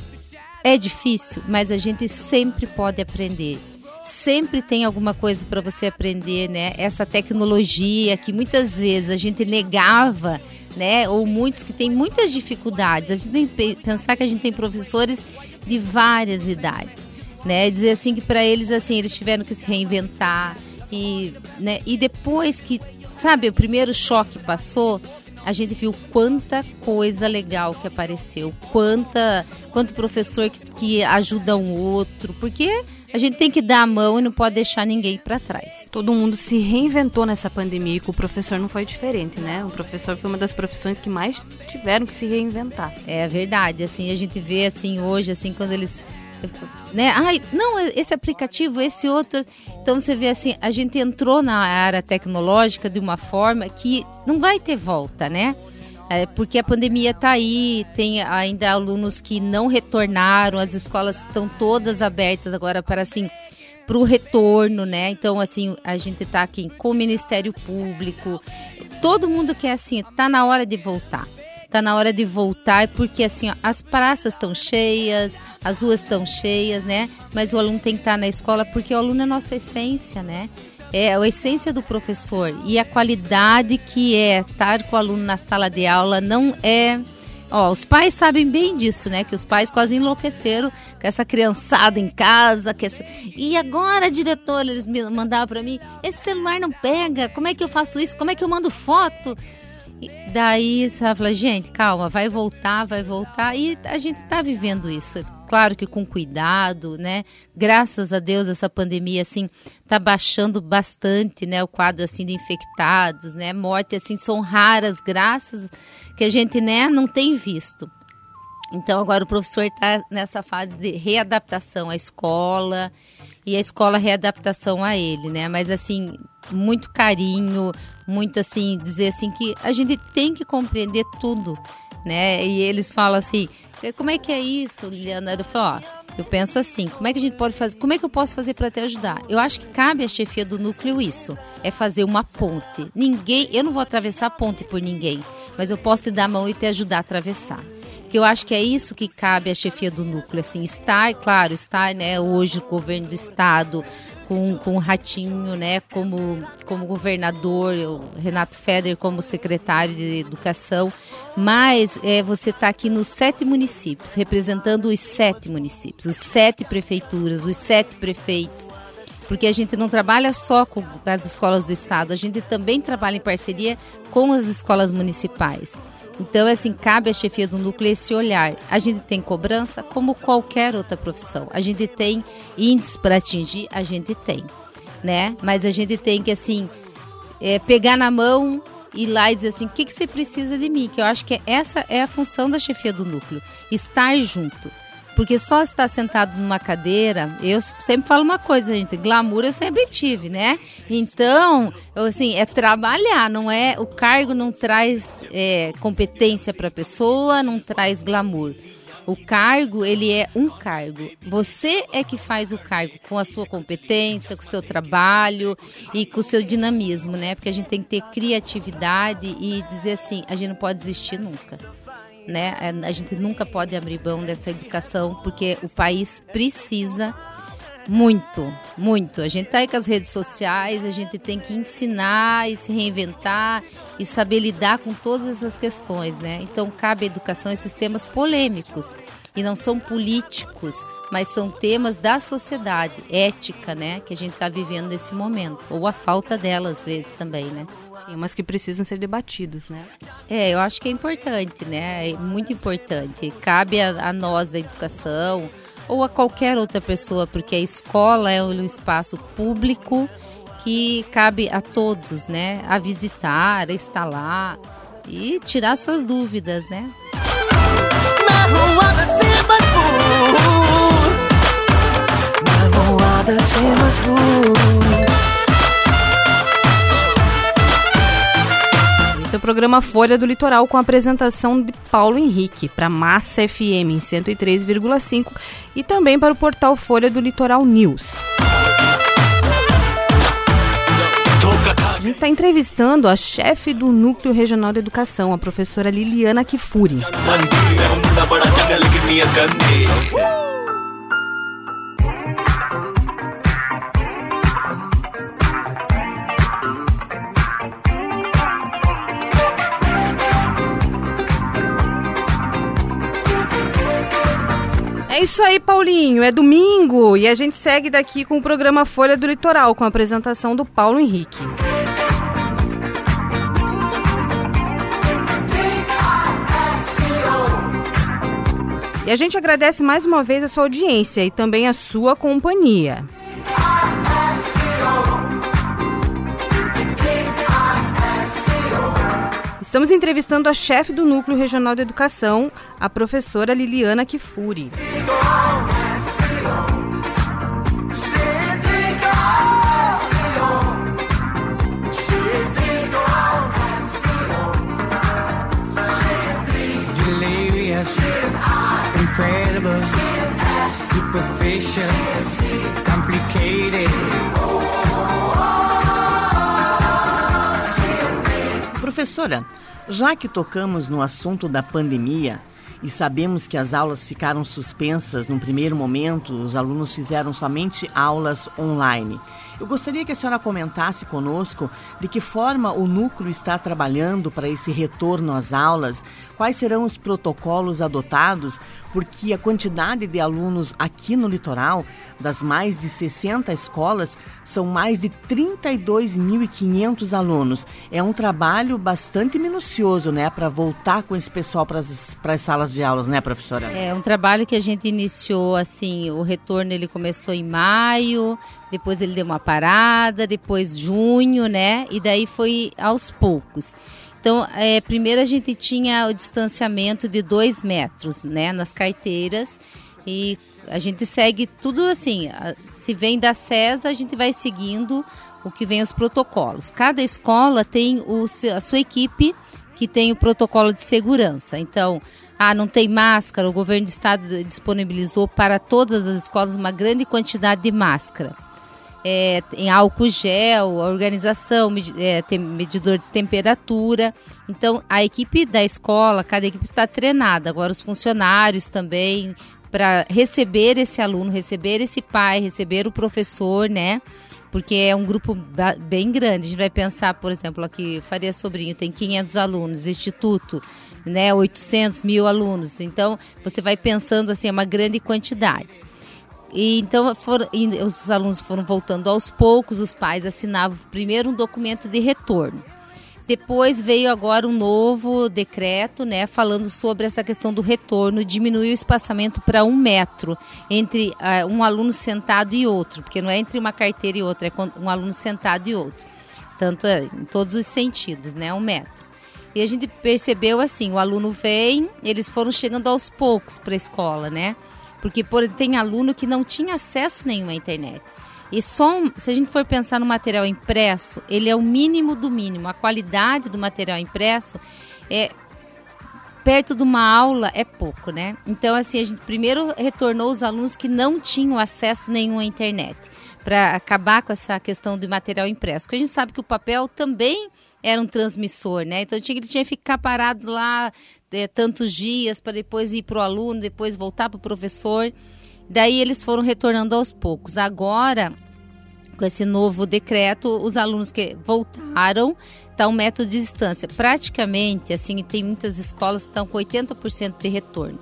é difícil, mas a gente sempre pode aprender. Sempre tem alguma coisa para você aprender, né? Essa tecnologia que muitas vezes a gente negava, né? Ou muitos que têm muitas dificuldades. A gente tem que pensar que a gente tem professores de várias idades né? Dizer assim que para eles assim eles tiveram que se reinventar e, né? E depois que, sabe, o primeiro choque passou, a gente viu quanta coisa legal que apareceu, quanta, quanto professor que, que ajuda um outro, porque a gente tem que dar a mão e não pode deixar ninguém para trás. Todo mundo se reinventou nessa pandemia e com o professor não foi diferente, né? O professor foi uma das profissões que mais tiveram que se reinventar. É verdade, assim, a gente vê assim hoje, assim, quando eles né? Ai, não, esse aplicativo, esse outro. Então você vê assim, a gente entrou na área tecnológica de uma forma que não vai ter volta, né? É, porque a pandemia está aí, tem ainda alunos que não retornaram, as escolas estão todas abertas agora para assim para o retorno, né? Então assim a gente está aqui com o Ministério Público, todo mundo quer assim, tá na hora de voltar tá na hora de voltar, porque assim, ó, as praças estão cheias, as ruas estão cheias, né? Mas o aluno tem que estar na escola porque o aluno é nossa essência, né? É a essência do professor e a qualidade que é estar com o aluno na sala de aula não é Ó, os pais sabem bem disso, né? Que os pais quase enlouqueceram com essa criançada em casa. Que essa... E agora, diretor, eles me mandavam para mim: esse celular não pega, como é que eu faço isso? Como é que eu mando foto? Daí você vai falar, gente, calma, vai voltar, vai voltar. E a gente tá vivendo isso. Claro que com cuidado, né? Graças a Deus essa pandemia assim tá baixando bastante, né? O quadro assim de infectados, né? Mortes assim são raras, graças que a gente, né, não tem visto. Então agora o professor está nessa fase de readaptação à escola e a escola readaptação a ele, né? Mas assim, muito carinho, muito assim, dizer assim que a gente tem que compreender tudo, né? E eles falam assim, como é que é isso, Liliana? Eu falo, ó, eu penso assim, como é que a gente pode fazer, como é que eu posso fazer para te ajudar? Eu acho que cabe à chefia do núcleo isso, é fazer uma ponte. Ninguém, eu não vou atravessar a ponte por ninguém, mas eu posso te dar a mão e te ajudar a atravessar que eu acho que é isso que cabe à chefia do núcleo, assim, estar, claro, estar, né, hoje o governo do estado com, com o Ratinho, né, como, como governador, o Renato Feder como secretário de educação, mas é, você está aqui nos sete municípios, representando os sete municípios, os sete prefeituras, os sete prefeitos, porque a gente não trabalha só com as escolas do estado, a gente também trabalha em parceria com as escolas municipais. Então, assim, cabe à chefia do núcleo esse olhar. A gente tem cobrança como qualquer outra profissão. A gente tem índices para atingir, a gente tem, né? Mas a gente tem que, assim, é, pegar na mão ir lá e dizer assim, o que, que você precisa de mim? Que eu acho que essa é a função da chefia do núcleo, estar junto. Porque só estar sentado numa cadeira, eu sempre falo uma coisa, gente, glamour eu sempre tive, né? Então, assim, é trabalhar, não é. O cargo não traz é, competência para a pessoa, não traz glamour. O cargo, ele é um cargo. Você é que faz o cargo com a sua competência, com o seu trabalho e com o seu dinamismo, né? Porque a gente tem que ter criatividade e dizer assim, a gente não pode desistir nunca né? A gente nunca pode abrir mão dessa educação porque o país precisa muito, muito. A gente está aí com as redes sociais, a gente tem que ensinar e se reinventar e saber lidar com todas essas questões, né? Então cabe à educação esses temas polêmicos e não são políticos, mas são temas da sociedade, ética, né? Que a gente está vivendo nesse momento, ou a falta dela às vezes também, né? Sim, mas que precisam ser debatidos, né? É, eu acho que é importante, né? É muito importante. Cabe a, a nós da educação ou a qualquer outra pessoa, porque a escola é um espaço público que cabe a todos, né? A visitar, a estar lá e tirar suas dúvidas, né? Esse é o programa Folha do Litoral com a apresentação de Paulo Henrique para Massa FM em 103,5 e também para o portal Folha do Litoral News. A gente está entrevistando a chefe do Núcleo Regional de Educação, a professora Liliana Kifuri. É isso aí, Paulinho. É domingo e a gente segue daqui com o programa Folha do Litoral, com a apresentação do Paulo Henrique. E a gente agradece mais uma vez a sua audiência e também a sua companhia. Estamos entrevistando a chefe do Núcleo Regional de Educação, a professora Liliana Kifuri. Incredible, superficial, complicated. Professora, já que tocamos no assunto da pandemia, e sabemos que as aulas ficaram suspensas num primeiro momento, os alunos fizeram somente aulas online. Eu gostaria que a senhora comentasse conosco de que forma o núcleo está trabalhando para esse retorno às aulas, quais serão os protocolos adotados, porque a quantidade de alunos aqui no litoral, das mais de 60 escolas, são mais de 32.500 alunos. É um trabalho bastante minucioso, né, para voltar com esse pessoal para as salas de aulas, né, professora? É um trabalho que a gente iniciou assim, o retorno ele começou em maio, depois ele deu uma parada, depois junho, né? E daí foi aos poucos. Então, é, primeiro a gente tinha o distanciamento de dois metros, né, nas carteiras e a gente segue tudo assim. Se vem da CESA, a gente vai seguindo o que vem os protocolos. Cada escola tem o, a sua equipe que tem o protocolo de segurança. Então, ah, não tem máscara, o governo do estado disponibilizou para todas as escolas uma grande quantidade de máscara é, em álcool gel, organização, é, tem medidor de temperatura. Então, a equipe da escola, cada equipe está treinada. Agora, os funcionários também, para receber esse aluno, receber esse pai, receber o professor, né? Porque é um grupo bem grande. A gente vai pensar, por exemplo, aqui, Faria Sobrinho tem 500 alunos, Instituto, né, 800 mil alunos. Então, você vai pensando assim, é uma grande quantidade. E então e os alunos foram voltando aos poucos, os pais assinavam primeiro um documento de retorno. Depois veio agora um novo decreto, né, falando sobre essa questão do retorno, diminuir o espaçamento para um metro entre uh, um aluno sentado e outro, porque não é entre uma carteira e outra, é um aluno sentado e outro. Tanto é, em todos os sentidos, né, um metro. E a gente percebeu assim, o aluno vem, eles foram chegando aos poucos para a escola, né? Porque por, tem aluno que não tinha acesso nenhum à internet. E só se a gente for pensar no material impresso, ele é o mínimo do mínimo. A qualidade do material impresso é perto de uma aula é pouco, né? Então assim, a gente primeiro retornou os alunos que não tinham acesso nenhum à internet para acabar com essa questão do material impresso. Porque a gente sabe que o papel também era um transmissor, né? Então tinha, ele tinha que ficar parado lá é, tantos dias para depois ir para o aluno, depois voltar para o professor. Daí eles foram retornando aos poucos. Agora, com esse novo decreto, os alunos que voltaram, está um método de distância. Praticamente, assim, tem muitas escolas que estão com 80% de retorno.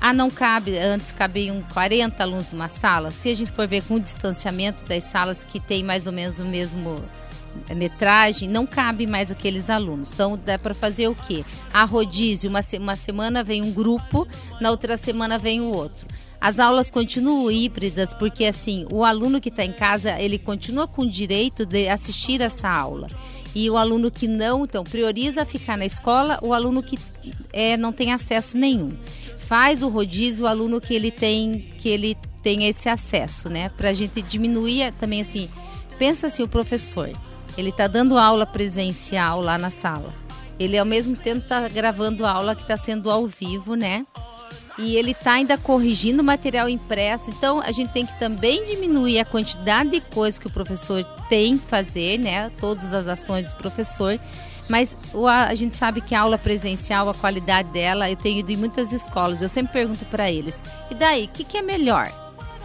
Ah, não cabe, antes cabiam 40 alunos numa sala. Se a gente for ver com o distanciamento das salas que tem mais ou menos o mesmo metragem, não cabe mais aqueles alunos. Então dá para fazer o quê? A rodízio, uma, uma semana vem um grupo, na outra semana vem o outro. As aulas continuam híbridas porque assim, o aluno que está em casa, ele continua com o direito de assistir essa aula. E o aluno que não, então, prioriza ficar na escola, o aluno que é, não tem acesso nenhum. Faz o rodízio, o aluno que ele tem, que ele tem esse acesso, né? Para a gente diminuir também assim, pensa assim, o professor, ele está dando aula presencial lá na sala. Ele ao mesmo tempo está gravando aula que está sendo ao vivo, né? E ele está ainda corrigindo material impresso. Então a gente tem que também diminuir a quantidade de coisas que o professor tem que fazer, né? Todas as ações do professor. Mas a, gente sabe que a aula presencial, a qualidade dela, eu tenho ido em muitas escolas. Eu sempre pergunto para eles: e daí, o que, que é melhor?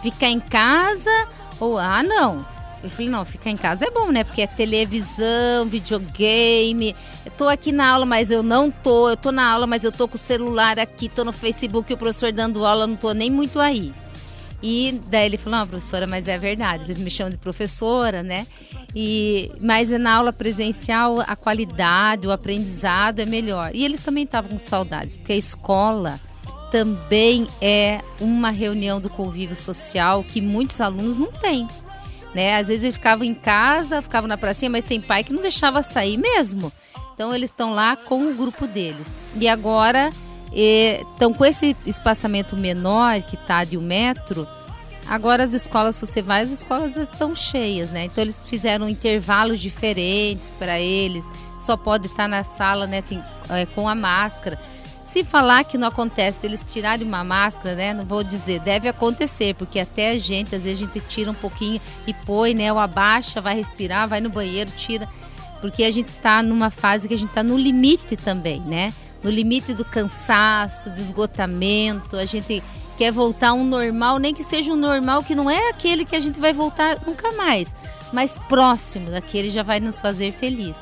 Ficar em casa ou ah, não? Eu falei, não, ficar em casa é bom, né? Porque é televisão, videogame. Eu tô aqui na aula, mas eu não tô. Eu tô na aula, mas eu tô com o celular aqui, tô no Facebook, o professor dando aula, não tô nem muito aí. E daí ele falou, não, professora, mas é verdade, eles me chamam de professora, né? E, mas na aula presencial a qualidade, o aprendizado é melhor. E eles também estavam com saudades, porque a escola também é uma reunião do convívio social que muitos alunos não têm né? Às vezes eles ficavam em casa, ficavam na pracinha, mas tem pai que não deixava sair mesmo. Então eles estão lá com o grupo deles. E agora estão com esse espaçamento menor que está de um metro. Agora as escolas, se você vai, as escolas estão cheias, né? Então eles fizeram intervalos diferentes para eles. Só pode estar tá na sala, né? Tem, é, com a máscara. Se falar que não acontece eles tirarem uma máscara, né? Não vou dizer, deve acontecer, porque até a gente, às vezes a gente tira um pouquinho e põe, né? Ou abaixa, vai respirar, vai no banheiro, tira. Porque a gente está numa fase que a gente está no limite também, né? no limite do cansaço, do esgotamento. A gente quer voltar um normal, nem que seja um normal que não é aquele que a gente vai voltar nunca mais, mas próximo daquele já vai nos fazer feliz.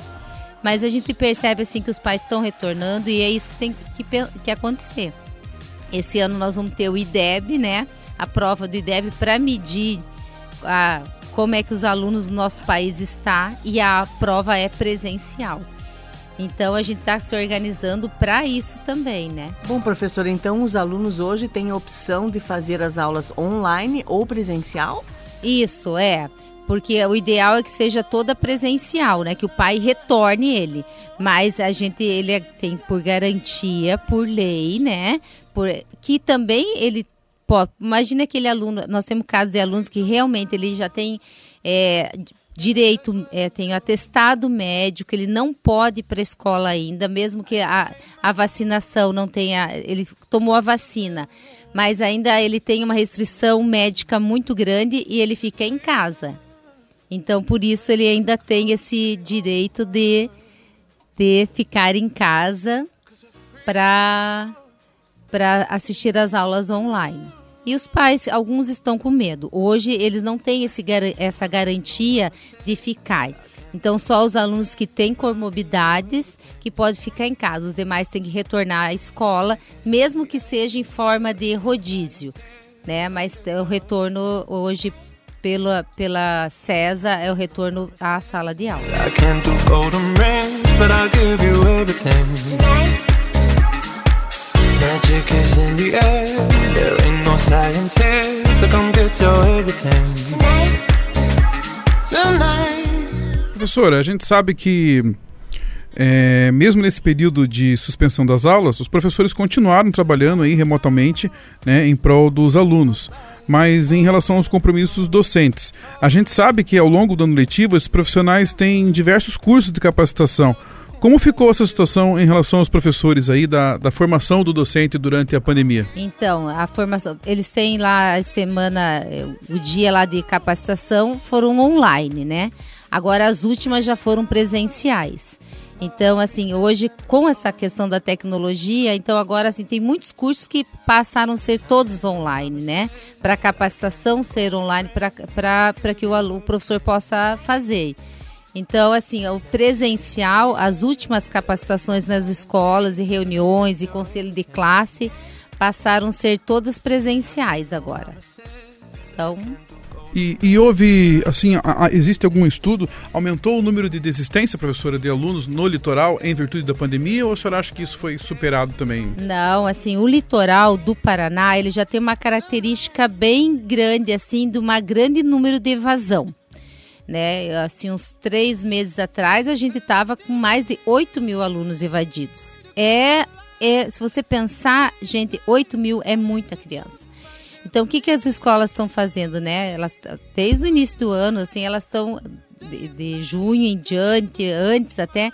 Mas a gente percebe assim que os pais estão retornando e é isso que tem que, que acontecer. Esse ano nós vamos ter o IDEB, né? A prova do IDEB para medir a, como é que os alunos do nosso país está e a prova é presencial. Então a gente está se organizando para isso também, né? Bom, professor, então os alunos hoje têm a opção de fazer as aulas online ou presencial? Isso, é. Porque o ideal é que seja toda presencial, né? Que o pai retorne ele. Mas a gente, ele é- tem por garantia, por lei, né? Por, que também ele pode. Imagina aquele aluno, nós temos casos de alunos que realmente ele já tem é, direito, é, tem atestado médico, ele não pode ir para a escola ainda, mesmo que a, a vacinação não tenha. Ele tomou a vacina, mas ainda ele tem uma restrição médica muito grande e ele fica em casa. Então, por isso, ele ainda tem esse direito de, de ficar em casa para assistir às aulas online. E os pais, alguns estão com medo. Hoje, eles não têm esse, essa garantia de ficar. Então, só os alunos que têm comorbidades que podem ficar em casa. Os demais têm que retornar à escola, mesmo que seja em forma de rodízio. Né? Mas é o retorno hoje pela, pela CESA é o retorno à sala de aula. I can't do golden rings, but I'll give you everything. Magic is in the air. There ain't no science here, so come get your everything. Tonight. Professora, a gente sabe que é, mesmo nesse período de suspensão das aulas, os professores continuaram trabalhando aí remotamente né, em prol dos alunos. Mas em relação aos compromissos docentes, a gente sabe que ao longo do ano letivo esses profissionais têm diversos cursos de capacitação. Como ficou essa situação em relação aos professores aí da, da formação do docente durante a pandemia? Então, a formação, eles têm lá a semana, eh, o dia lá de capacitação foram online, né? Agora as últimas já foram presenciais. Então, assim, hoje com essa questão da tecnologia, então agora assim tem muitos cursos que passaram a ser todos online, né? Para capacitação ser online, para que o, alu- o professor possa fazer. Então, assim, o presencial, as últimas capacitações nas escolas e reuniões e conselho de classe passaram a ser todas presenciais agora. Então, E, e houve, assim, a- a- existe algum estudo? Aumentou o número de desistência, professora, de alunos no litoral em virtude da pandemia ou a senhora acha que isso foi superado também? não, assim, o litoral do Paraná, ele já tem uma característica bem grande, assim, de uma grande número de evasão. Né? Assim, uns três meses atrás, a gente estava com mais de 8 mil alunos evadidos. É, é, se você pensar, gente, 8 mil é muita criança. Então, o que, que as escolas estão fazendo, né? Elas, desde o início do ano, assim, elas estão de, de junho em diante, antes até,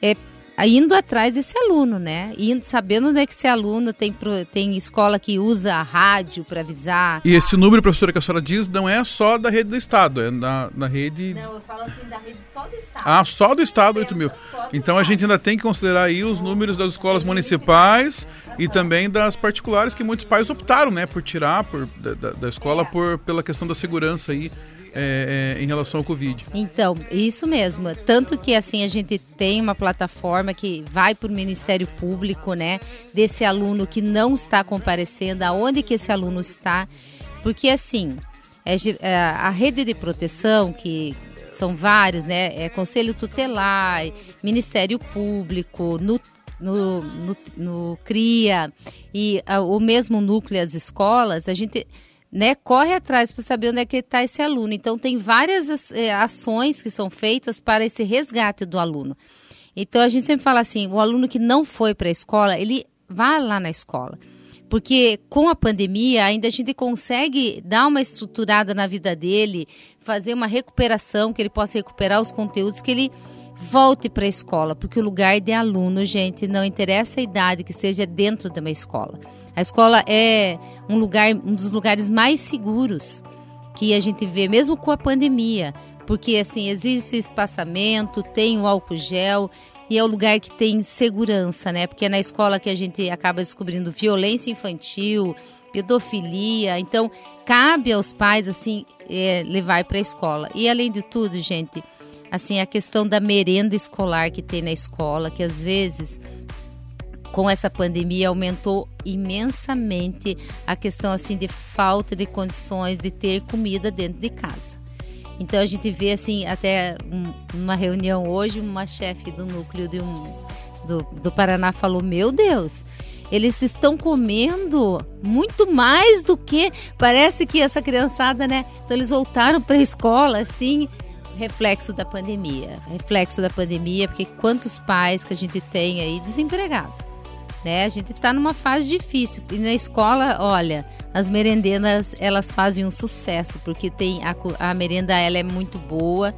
é, indo atrás desse aluno, né? Indo, sabendo onde é que esse aluno tem, pro- tem escola que usa a rádio para avisar. E esse número, professora, que a senhora diz, não é só da rede do Estado, é na, na rede. Não, eu falo assim da rede só do Estado. Ah, só do Estado, 8 mil. Então a gente ainda tem que considerar aí os números das escolas municipais e também das particulares que muitos pais optaram, né, por tirar por, da, da- da escola por, pela questão da segurança aí é, é, em relação ao Covid. Então, isso mesmo. Tanto que assim a gente tem uma plataforma que vai para o Ministério Público, né? Desse aluno que não está comparecendo, aonde que esse aluno está. Porque assim, é é, a rede de proteção, que são vários, né? É Conselho Tutelar, Ministério Público, no no, no, no CRIA e ah, o mesmo núcleo as escolas, a gente né, corre atrás para saber onde é que está esse aluno. Então, tem várias eh, ações que são feitas para esse resgate do aluno. Então, a gente sempre fala assim, o aluno que não foi para a escola, ele vá lá na escola. Porque com a pandemia ainda a gente consegue dar uma estruturada na vida dele, fazer uma recuperação, que ele possa recuperar os conteúdos, que ele volte para a escola, porque o lugar de aluno, gente, não interessa a idade que seja dentro de uma escola. A escola é um lugar, um dos lugares mais seguros que a gente vê, mesmo com a pandemia, porque assim existe espaçamento, tem o álcool gel e é o lugar que tem segurança, né? Porque é na escola que a gente acaba descobrindo violência infantil, pedofilia. Então, cabe aos pais, assim, é, levar para a escola. E além de tudo, gente, assim, a questão da merenda escolar que tem na escola, que às vezes com essa pandemia aumentou imensamente a questão assim de falta de condições de ter comida dentro de casa. Então a gente vê assim até um, uma reunião hoje uma chefe do núcleo de um, do, do Paraná falou meu Deus eles estão comendo muito mais do que parece que essa criançada né então eles voltaram para a escola assim reflexo da pandemia reflexo da pandemia porque quantos pais que a gente tem aí desempregado né? A gente está numa fase difícil. E na escola, olha, as merendeiras, elas fazem um sucesso, porque tem a, a merenda, ela é muito boa.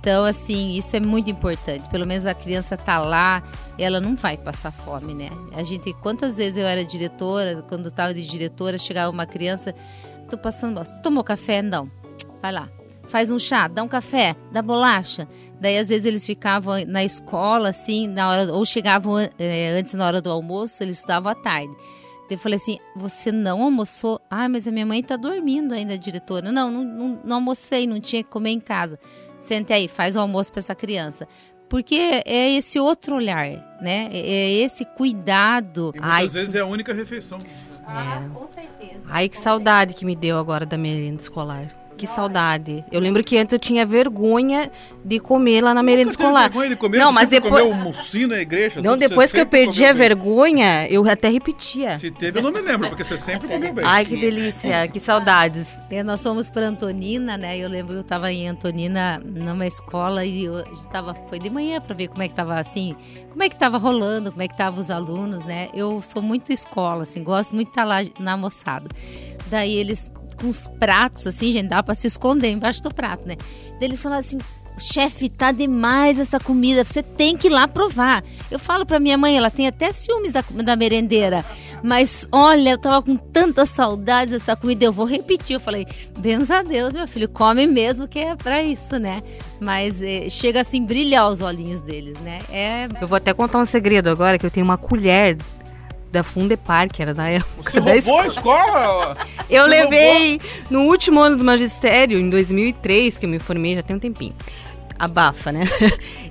Então, assim, isso é muito importante. Pelo menos a criança tá lá, ela não vai passar fome, né? A gente, quantas vezes eu era diretora, quando estava de diretora, chegava uma criança, tô passando, tu tomou café? Não. Vai lá, faz um chá, dá um café, dá bolacha. Daí às vezes eles ficavam na escola assim, na hora ou chegavam é, antes na hora do almoço, eles estudavam à tarde. Daí eu falei assim: "Você não almoçou?" "Ah, mas a minha mãe tá dormindo ainda, diretora." "Não, não, não, não almocei, não tinha que comer em casa." "Sente aí, faz o almoço para essa criança." Porque é esse outro olhar, né? É esse cuidado. E muitas Ai, vezes que... é a única refeição. Ah, é. com certeza. Ai, que saudade que me deu agora da merenda escolar. Que saudade. Eu lembro que antes eu tinha vergonha de comer lá na merenda escolar. vergonha de comer? Não, mas depois comeu mocinho na igreja. Não, depois que eu perdi a vergonha, eu até repetia. Se teve, eu não me lembro, porque você sempre comeu bem. Ai, que delícia, que saudades. É, nós fomos para Antonina, né? Eu lembro que eu estava em Antonina numa escola e eu tava foi de manhã para ver como é que tava assim, como é que tava rolando, como é que tava os alunos, né? Eu sou muito escola, assim, gosto muito de estar lá na moçada. Daí eles com os pratos, assim, gente, dá pra se esconder embaixo do prato, né? Eles falaram assim, chefe, tá demais essa comida, você tem que ir lá provar. Eu falo pra minha mãe, ela tem até ciúmes da, da merendeira. Mas olha, eu tava com tantas saudades dessa comida, eu vou repetir. Eu falei, benza a Deus, meu filho, come mesmo que é pra isso, né? Mas é, chega assim, brilhar os olhinhos deles, né? É... Eu vou até contar um segredo agora, que eu tenho uma colher da Fundepar, que era da época Você da roubou escola. a escola? *laughs* Eu Você levei roubou? no último ano do magistério, em 2003, que eu me formei, já tem um tempinho. Abafa, né?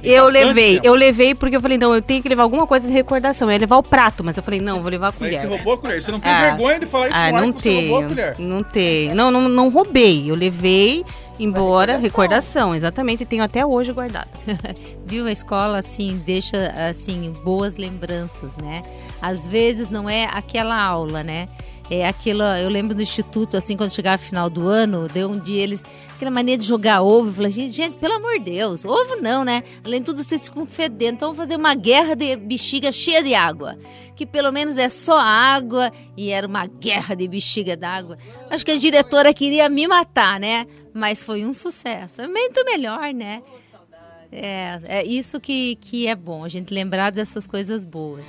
eu levei, tempo. eu levei porque eu falei, não, eu tenho que levar alguma coisa de recordação. Eu ia levar o prato, mas eu falei, não, vou levar a colher. Mas você roubou a colher? Você não tem ah, vergonha de falar isso ah, não tenho, Não tenho. Não, não, não roubei. Eu levei embora, recordação. recordação, exatamente, tenho até hoje guardado. *laughs* Viu a escola assim deixa assim boas lembranças, né? Às vezes não é aquela aula, né? É aquilo, eu lembro do instituto, assim, quando chegava final do ano, deu um dia eles, aquela mania de jogar ovo, falei, gente, gente, pelo amor de Deus, ovo não, né? Além de tudo, vocês ficam fedendo, então vamos fazer uma guerra de bexiga cheia de água, que pelo menos é só água, e era uma guerra de bexiga d'água. Acho que a diretora queria me matar, né? Mas foi um sucesso, é muito melhor, né? É, é isso que, que é bom, a gente lembrar dessas coisas boas.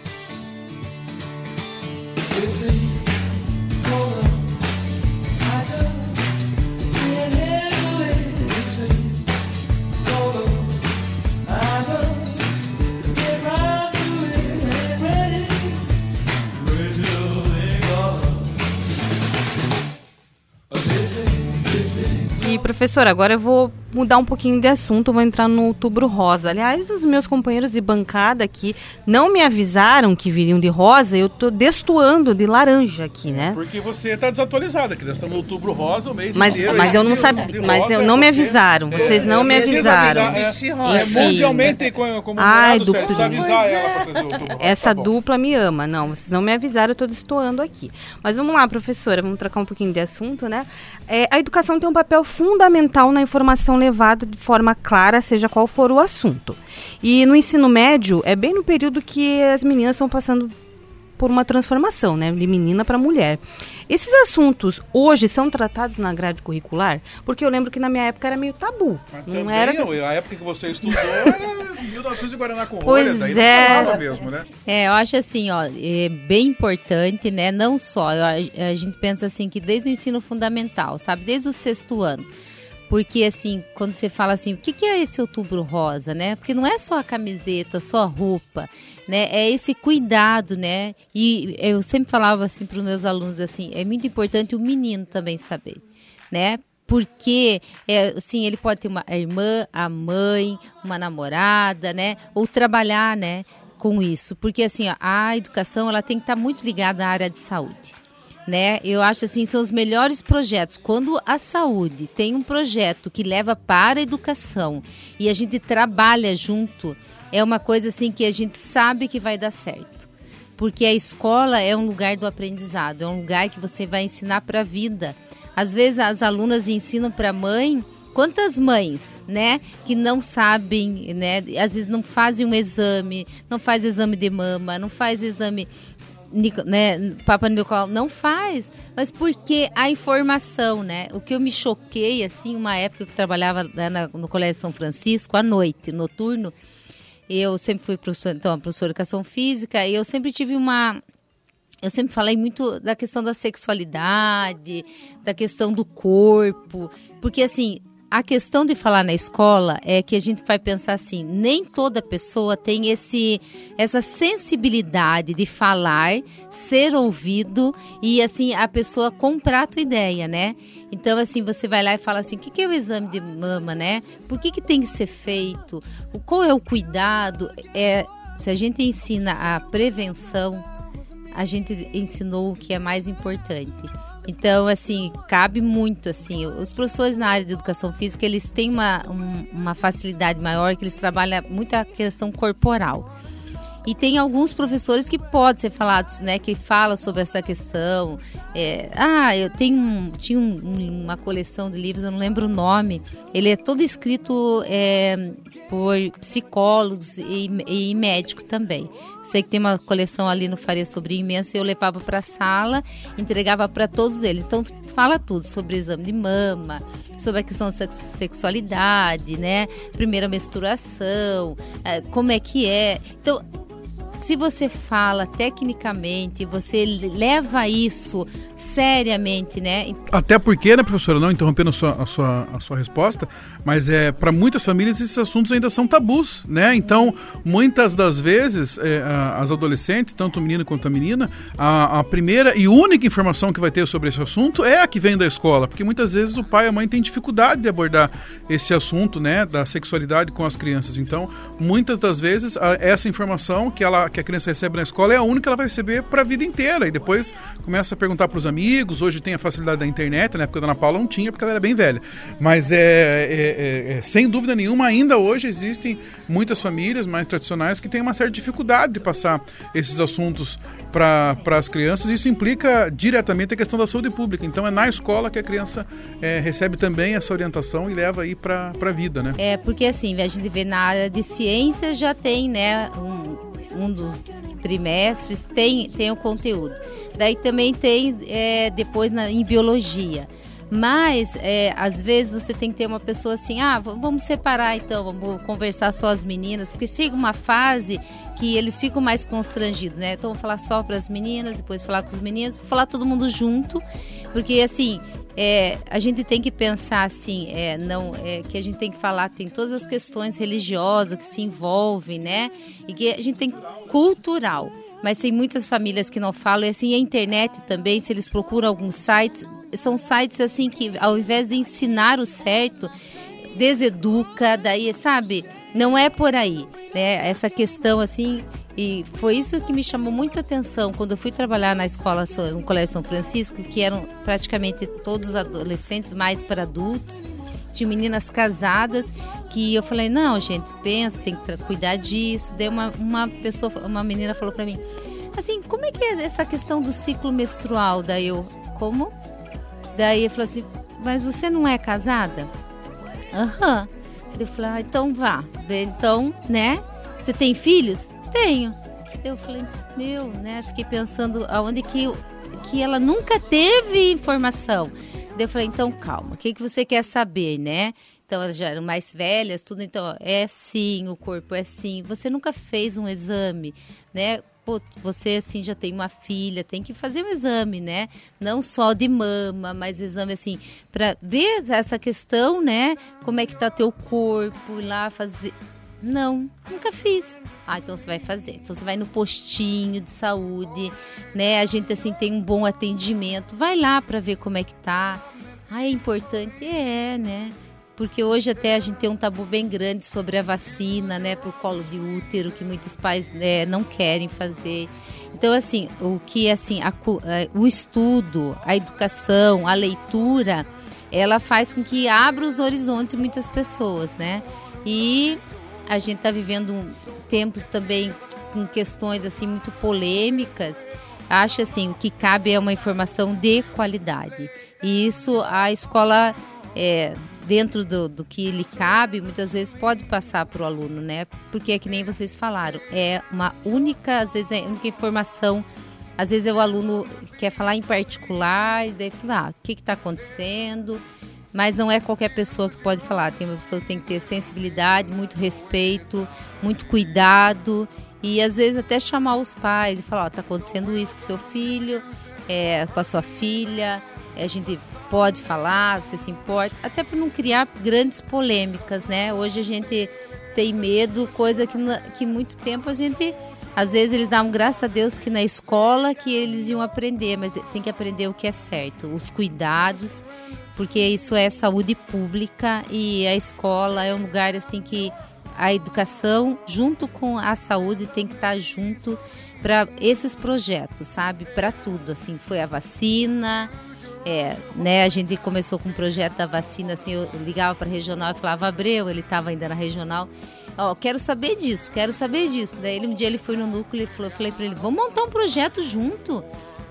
E professor, agora eu vou mudar um pouquinho de assunto, vou entrar no outubro rosa. Aliás, os meus companheiros de bancada aqui não me avisaram que viriam de rosa, eu tô destoando de laranja aqui, né? Porque você tá desatualizada, que nós estamos no outubro rosa o mês mas, inteiro. Mas eu não sabia, mas eu não me avisaram, vocês não me avisaram. Avisar, é, é, mundialmente comemorado, Ai, dupla. avisar ela pra fazer outubro Essa tá dupla me ama, não, vocês não me avisaram, eu tô destoando aqui. Mas vamos lá, professora, vamos trocar um pouquinho de assunto, né? É, a educação tem um papel fundamental na informação levada de forma clara, seja qual for o assunto. E no ensino médio, é bem no período que as meninas estão passando por uma transformação, né, de menina para mulher. Esses assuntos hoje são tratados na grade curricular? Porque eu lembro que na minha época era meio tabu. Mas não era a época que você estudou era *laughs* 1900 Guaraná com pois rolha, é. mesmo, né? É, eu acho assim, ó, é bem importante, né? Não só, a, a gente pensa assim que desde o ensino fundamental, sabe, desde o sexto ano Porque, assim, quando você fala assim, o que, é esse outubro rosa, né? Porque não é só a camiseta, só a roupa, né? É esse cuidado, né? E eu sempre falava assim para os meus alunos, assim, é muito importante o menino também saber, né? Porque, é, assim, ele pode ter uma irmã, a mãe, uma namorada, né? Ou trabalhar, né? Com isso. Porque, assim, ó, a educação, ela tem que estar muito ligada à área de saúde né? Eu acho assim, são os melhores projetos. Quando a saúde tem um projeto que leva para a educação e a gente trabalha junto, é uma coisa assim que a gente sabe que vai dar certo. Porque a escola é um lugar do aprendizado, é um lugar que você vai ensinar para a vida. Às vezes as alunas ensinam para a mãe, quantas mães, né, que não sabem, né, às vezes não fazem um exame, não faz exame de mama, não faz exame né, Papa Nicolau não faz, mas porque a informação, né? O que eu me choquei, assim, uma época que eu trabalhava né, no Colégio São Francisco, à noite, noturno, eu sempre fui professora, então, professora de educação física, e eu sempre tive uma eu sempre falei muito da questão da sexualidade, da questão do corpo, porque assim, a questão de falar na escola é que a gente vai pensar assim, nem toda pessoa tem esse essa sensibilidade de falar, ser ouvido e assim a pessoa comprar a tua ideia, né? Então assim, você vai lá e fala assim, o que, é o exame de mama, né? Por que, que tem que ser feito? Qual é o cuidado? É, se a gente ensina a prevenção, a gente ensinou o que é mais importante. Então, assim, cabe muito, assim, os professores na área de educação física, eles têm uma, um, uma facilidade maior, que eles trabalham muito a questão corporal. E tem alguns professores que pode ser falados, né, que fala sobre essa questão. É, ah, eu tenho tinha um, uma coleção de livros, eu não lembro o nome. Ele é todo escrito é, por psicólogos e, e médico também. Sei que tem uma coleção ali no Faria sobre imenso e eu levava para a sala, entregava para todos eles. Então fala tudo sobre exame de mama, sobre a questão da sexualidade, né? Primeira menstruação, é, como é que é. Então se você fala tecnicamente, você leva isso seriamente, né? Até porque, né, professora, não interrompendo a sua, a sua, a sua resposta, mas é para muitas famílias esses assuntos ainda são tabus, né? Então, muitas das vezes, é, as adolescentes, tanto o menino quanto a menina, a, a, primeira e única informação que vai ter sobre esse assunto é a que vem da escola, porque muitas vezes o pai e a mãe têm dificuldade de abordar esse assunto, né, da sexualidade com as crianças. Então, muitas das vezes, a, essa informação que, ela, que a criança recebe na escola é a única que ela vai receber para a vida inteira. E depois começa a perguntar para os amigos. Hoje tem a facilidade da internet, na época da Ana Paula não tinha, porque ela era bem velha. Mas é, é é, é, sem dúvida nenhuma, ainda hoje existem muitas famílias mais tradicionais que têm uma certa dificuldade de passar esses assuntos para as crianças. Isso implica diretamente a questão da saúde pública. Então é na escola que a criança é, recebe também essa orientação e leva aí para a vida, né? É, porque assim, a gente vê na área de ciências já tem, né, um, um dos trimestres tem, tem o conteúdo. Daí também tem é, depois na, em biologia. Mas, é, às vezes, você tem que ter uma pessoa assim, ah, vamos separar então, vamos conversar só as meninas, porque chega uma fase que eles ficam mais constrangidos, né? Então, vou falar só para as meninas, depois falar com os meninos, falar todo mundo junto, porque, assim, é, a gente tem que pensar assim, é, não, é, que a gente tem que falar, tem todas as questões religiosas que se envolvem, né? E que a gente tem cultural. Mas tem muitas famílias que não falam, e assim, a internet também, se eles procuram alguns sites, são sites assim que ao invés de ensinar o certo, deseduca, daí, sabe? Não é por aí, né? Essa questão assim, e foi isso que me chamou muito a atenção quando eu fui trabalhar na escola, no Colégio São Francisco, que eram praticamente todos adolescentes, mais para adultos. Tinha meninas casadas que eu falei, não, gente, pensa, tem que cuidar disso. Daí uma, uma pessoa, uma menina falou para mim, assim, como é que é essa questão do ciclo menstrual? Daí eu, como? Daí ele falou assim: Mas você não é casada? Aham. Eu falei: ah, então vá. Então, né? Você tem filhos? Tenho. Eu falei: Meu, né? Fiquei pensando aonde que, que ela nunca teve informação. Daí eu falei, então calma, o que, que você quer saber, né? Então elas já eram mais velhas, tudo, então, é sim, o corpo é sim. Você nunca fez um exame, né? Pô, você assim já tem uma filha, tem que fazer um exame, né? Não só de mama, mas exame assim para ver essa questão, né? Como é que tá teu corpo lá fazer. Não, nunca fiz. Ah, então você vai fazer. Então você vai no postinho de saúde, né? A gente assim tem um bom atendimento. Vai lá para ver como é que tá. Ah, é importante é, né? Porque hoje até a gente tem um tabu bem grande sobre a vacina, né, para o colo de útero, que muitos pais né, não querem fazer. Então, assim, o que assim, a, o estudo, a educação, a leitura, ela faz com que abra os horizontes de muitas pessoas, né? E a gente está vivendo tempos também com questões assim muito polêmicas. Acho assim, o que cabe é uma informação de qualidade. E isso a escola é, dentro do, do que lhe cabe, muitas vezes pode passar para o aluno, né? Porque é que nem vocês falaram, é uma única, às vezes é única informação. Às vezes o aluno quer falar em particular e daí fala, ah, o que está acontecendo? Mas não é qualquer pessoa que pode falar. Tem uma pessoa que tem que ter sensibilidade, muito respeito, muito cuidado e às vezes até chamar os pais e falar, ó, oh, tá acontecendo isso com seu filho, é, com a sua filha, a gente pode falar, você se importa, até para não criar grandes polêmicas, né? Hoje a gente tem medo, coisa que, que muito tempo a gente às vezes eles davam graças a Deus que na escola que eles iam aprender, mas tem que aprender o que é certo, os cuidados, porque isso é saúde pública e a escola é um lugar assim que a educação junto com a saúde tem que estar junto para esses projetos, sabe? Para tudo, assim, foi a vacina, é, né, a gente começou com o projeto da vacina, assim, eu ligava para regional e falava, Abreu, ele estava ainda na regional, ó, quero saber disso, quero saber disso. Daí ele, um dia ele foi no núcleo e falou, eu falei para ele, vamos montar um projeto junto,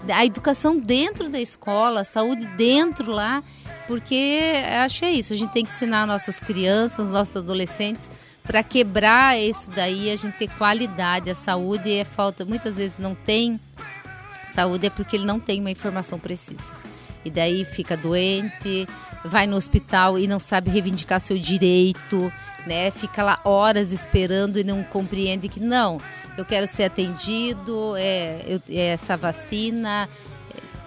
a educação dentro da escola, a saúde dentro lá, porque acho que é isso, a gente tem que ensinar nossas crianças, nossos adolescentes para quebrar isso daí, a gente ter qualidade, a saúde é falta, muitas vezes não tem saúde é porque ele não tem uma informação precisa e daí fica doente, vai no hospital e não sabe reivindicar seu direito, né? Fica lá horas esperando e não compreende que não, eu quero ser atendido, é, eu, é essa vacina.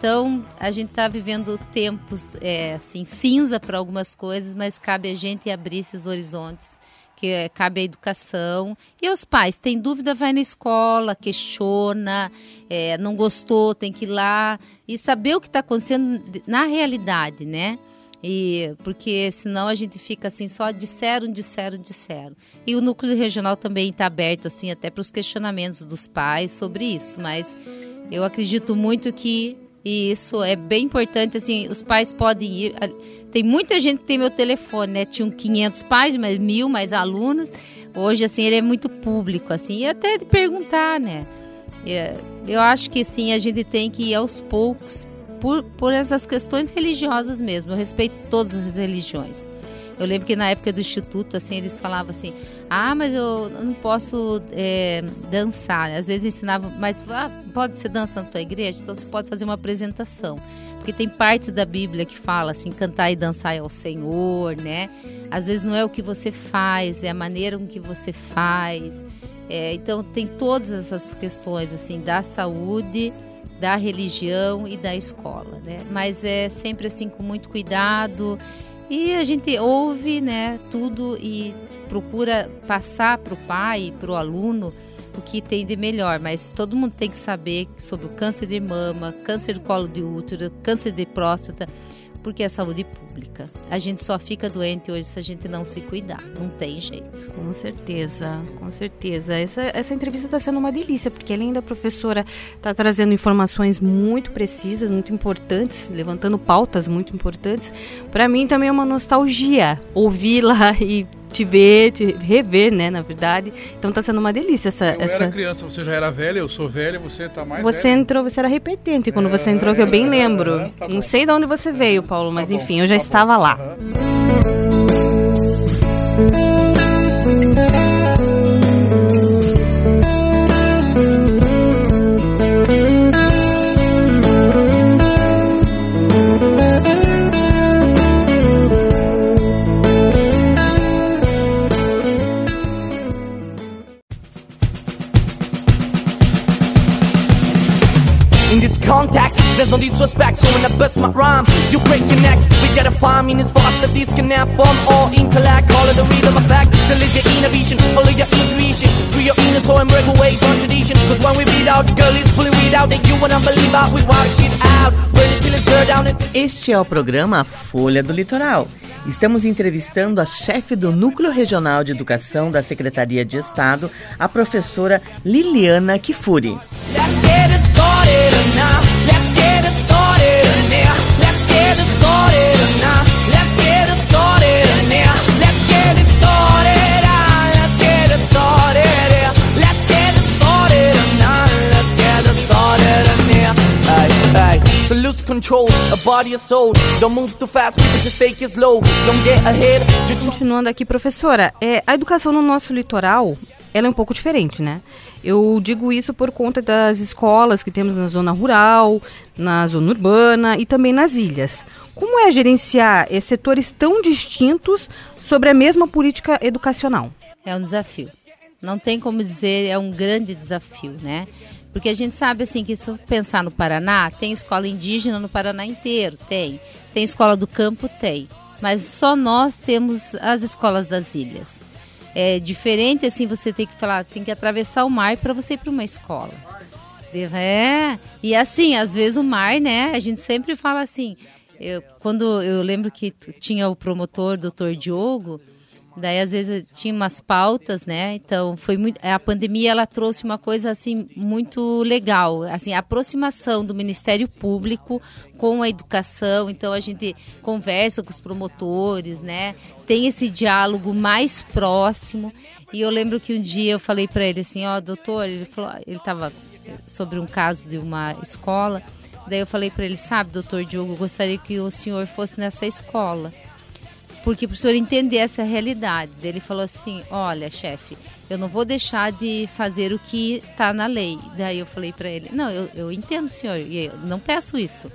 Então a gente está vivendo tempos é, assim cinza para algumas coisas, mas cabe a gente abrir esses horizontes que é, cabe à educação. E os pais, tem dúvida, vai na escola, questiona, é, não gostou, tem que ir lá e saber o que está acontecendo na realidade, né? E porque senão a gente fica assim só disseram, disseram, disseram. E o núcleo regional também está aberto assim até para os questionamentos dos pais sobre isso, mas eu acredito muito que e isso é bem importante, assim, os pais podem ir. Tem muita gente que tem meu telefone, né? Tinham 500 pais, mas mil mais alunos. Hoje, assim, ele é muito público, assim, e até de perguntar, né? É, eu acho que, sim, a gente tem que ir aos poucos por, por essas questões religiosas mesmo. Eu respeito todas as religiões. Eu lembro que na época do instituto, assim, eles falavam assim: ah, mas eu, não posso é, dançar. Às vezes ensinavam, mas ah, pode ser dança na tua igreja? Então você pode fazer uma apresentação. Porque tem partes da Bíblia que fala assim: cantar e dançar ao Senhor, né? Às vezes não é o que você faz, é a maneira com que você faz. É, então tem todas essas questões assim da saúde da religião e da escola, né? Mas é sempre assim com muito cuidado e a gente ouve né, tudo e procura passar para o pai, para o aluno, o que tem de melhor, mas todo mundo tem que saber sobre o câncer de mama, câncer do colo de útero, câncer de próstata, porque é saúde pública. A gente só fica doente hoje se a gente não se cuidar, não tem jeito. Com certeza, com certeza. Essa, essa entrevista está sendo uma delícia, porque além da professora está trazendo informações muito precisas, muito importantes, levantando pautas muito importantes, para mim também é uma nostalgia ouvi-la *laughs* e te ver, te rever, né, na verdade. Então tá sendo uma delícia essa... Eu essa... era criança, você já era velha, eu sou velha, você tá mais Você velha. entrou, você era repetente quando é, você entrou, que eu bem lembro. É, tá Não sei de onde você veio, Paulo, mas tá enfim, eu já tá estava bom. Lá. no disrespect. So when I bust my rhyme, you break your necks. We gotta find meanings faster. This can now form all intellect. Follow the rhythm of back. To live your follow your intuition. Free your inner soul and break away from tradition. Cause when we beat out, girl is pulling weed out. And you wanna believe out, we shit out. Burn it till it's burned down. Este é o programa Folha do Litoral. Estamos entrevistando a chefe do Núcleo Regional de Educação da Secretaria de Estado, a professora Liliana Kifuri. Let's get it started now. So lose control body soul. Don't move too fast. Don't get ahead. Continuando aqui, professora, é, a educação no nosso litoral, ela é um pouco diferente, né? Eu digo isso por conta das escolas que temos na zona rural, na zona urbana e também nas ilhas. Como é gerenciar setores tão distintos sobre a mesma política educacional? É um desafio. Não tem como dizer, é um grande desafio, né? Porque a gente sabe assim que se eu pensar no Paraná, tem escola indígena no Paraná inteiro, tem. Tem escola do campo, tem. Mas só nós temos as escolas das ilhas. É diferente assim, você tem que falar, tem que atravessar o mar para você ir para uma escola. É, e assim, às vezes o mar, né? A gente sempre fala assim. Eu, quando eu lembro que tinha o promotor, doutor Diogo, daí às vezes tinha umas pautas, né? Então foi muito. A pandemia ela trouxe uma coisa assim muito legal, assim, a aproximação do Ministério Público com a educação. Então a gente conversa com os promotores, né? Tem esse diálogo mais próximo. E eu lembro que um dia eu falei para ele assim, ó, doutor, ele falou, ele estava sobre um caso de uma escola. Daí eu falei para ele, sabe, doutor Diogo, eu gostaria que o senhor fosse nessa escola. Porque o senhor entender essa realidade. Ele falou assim, olha, chefe, eu não vou deixar de fazer o que está na lei. Daí eu falei para ele, não, eu, eu entendo, senhor, e eu não peço isso.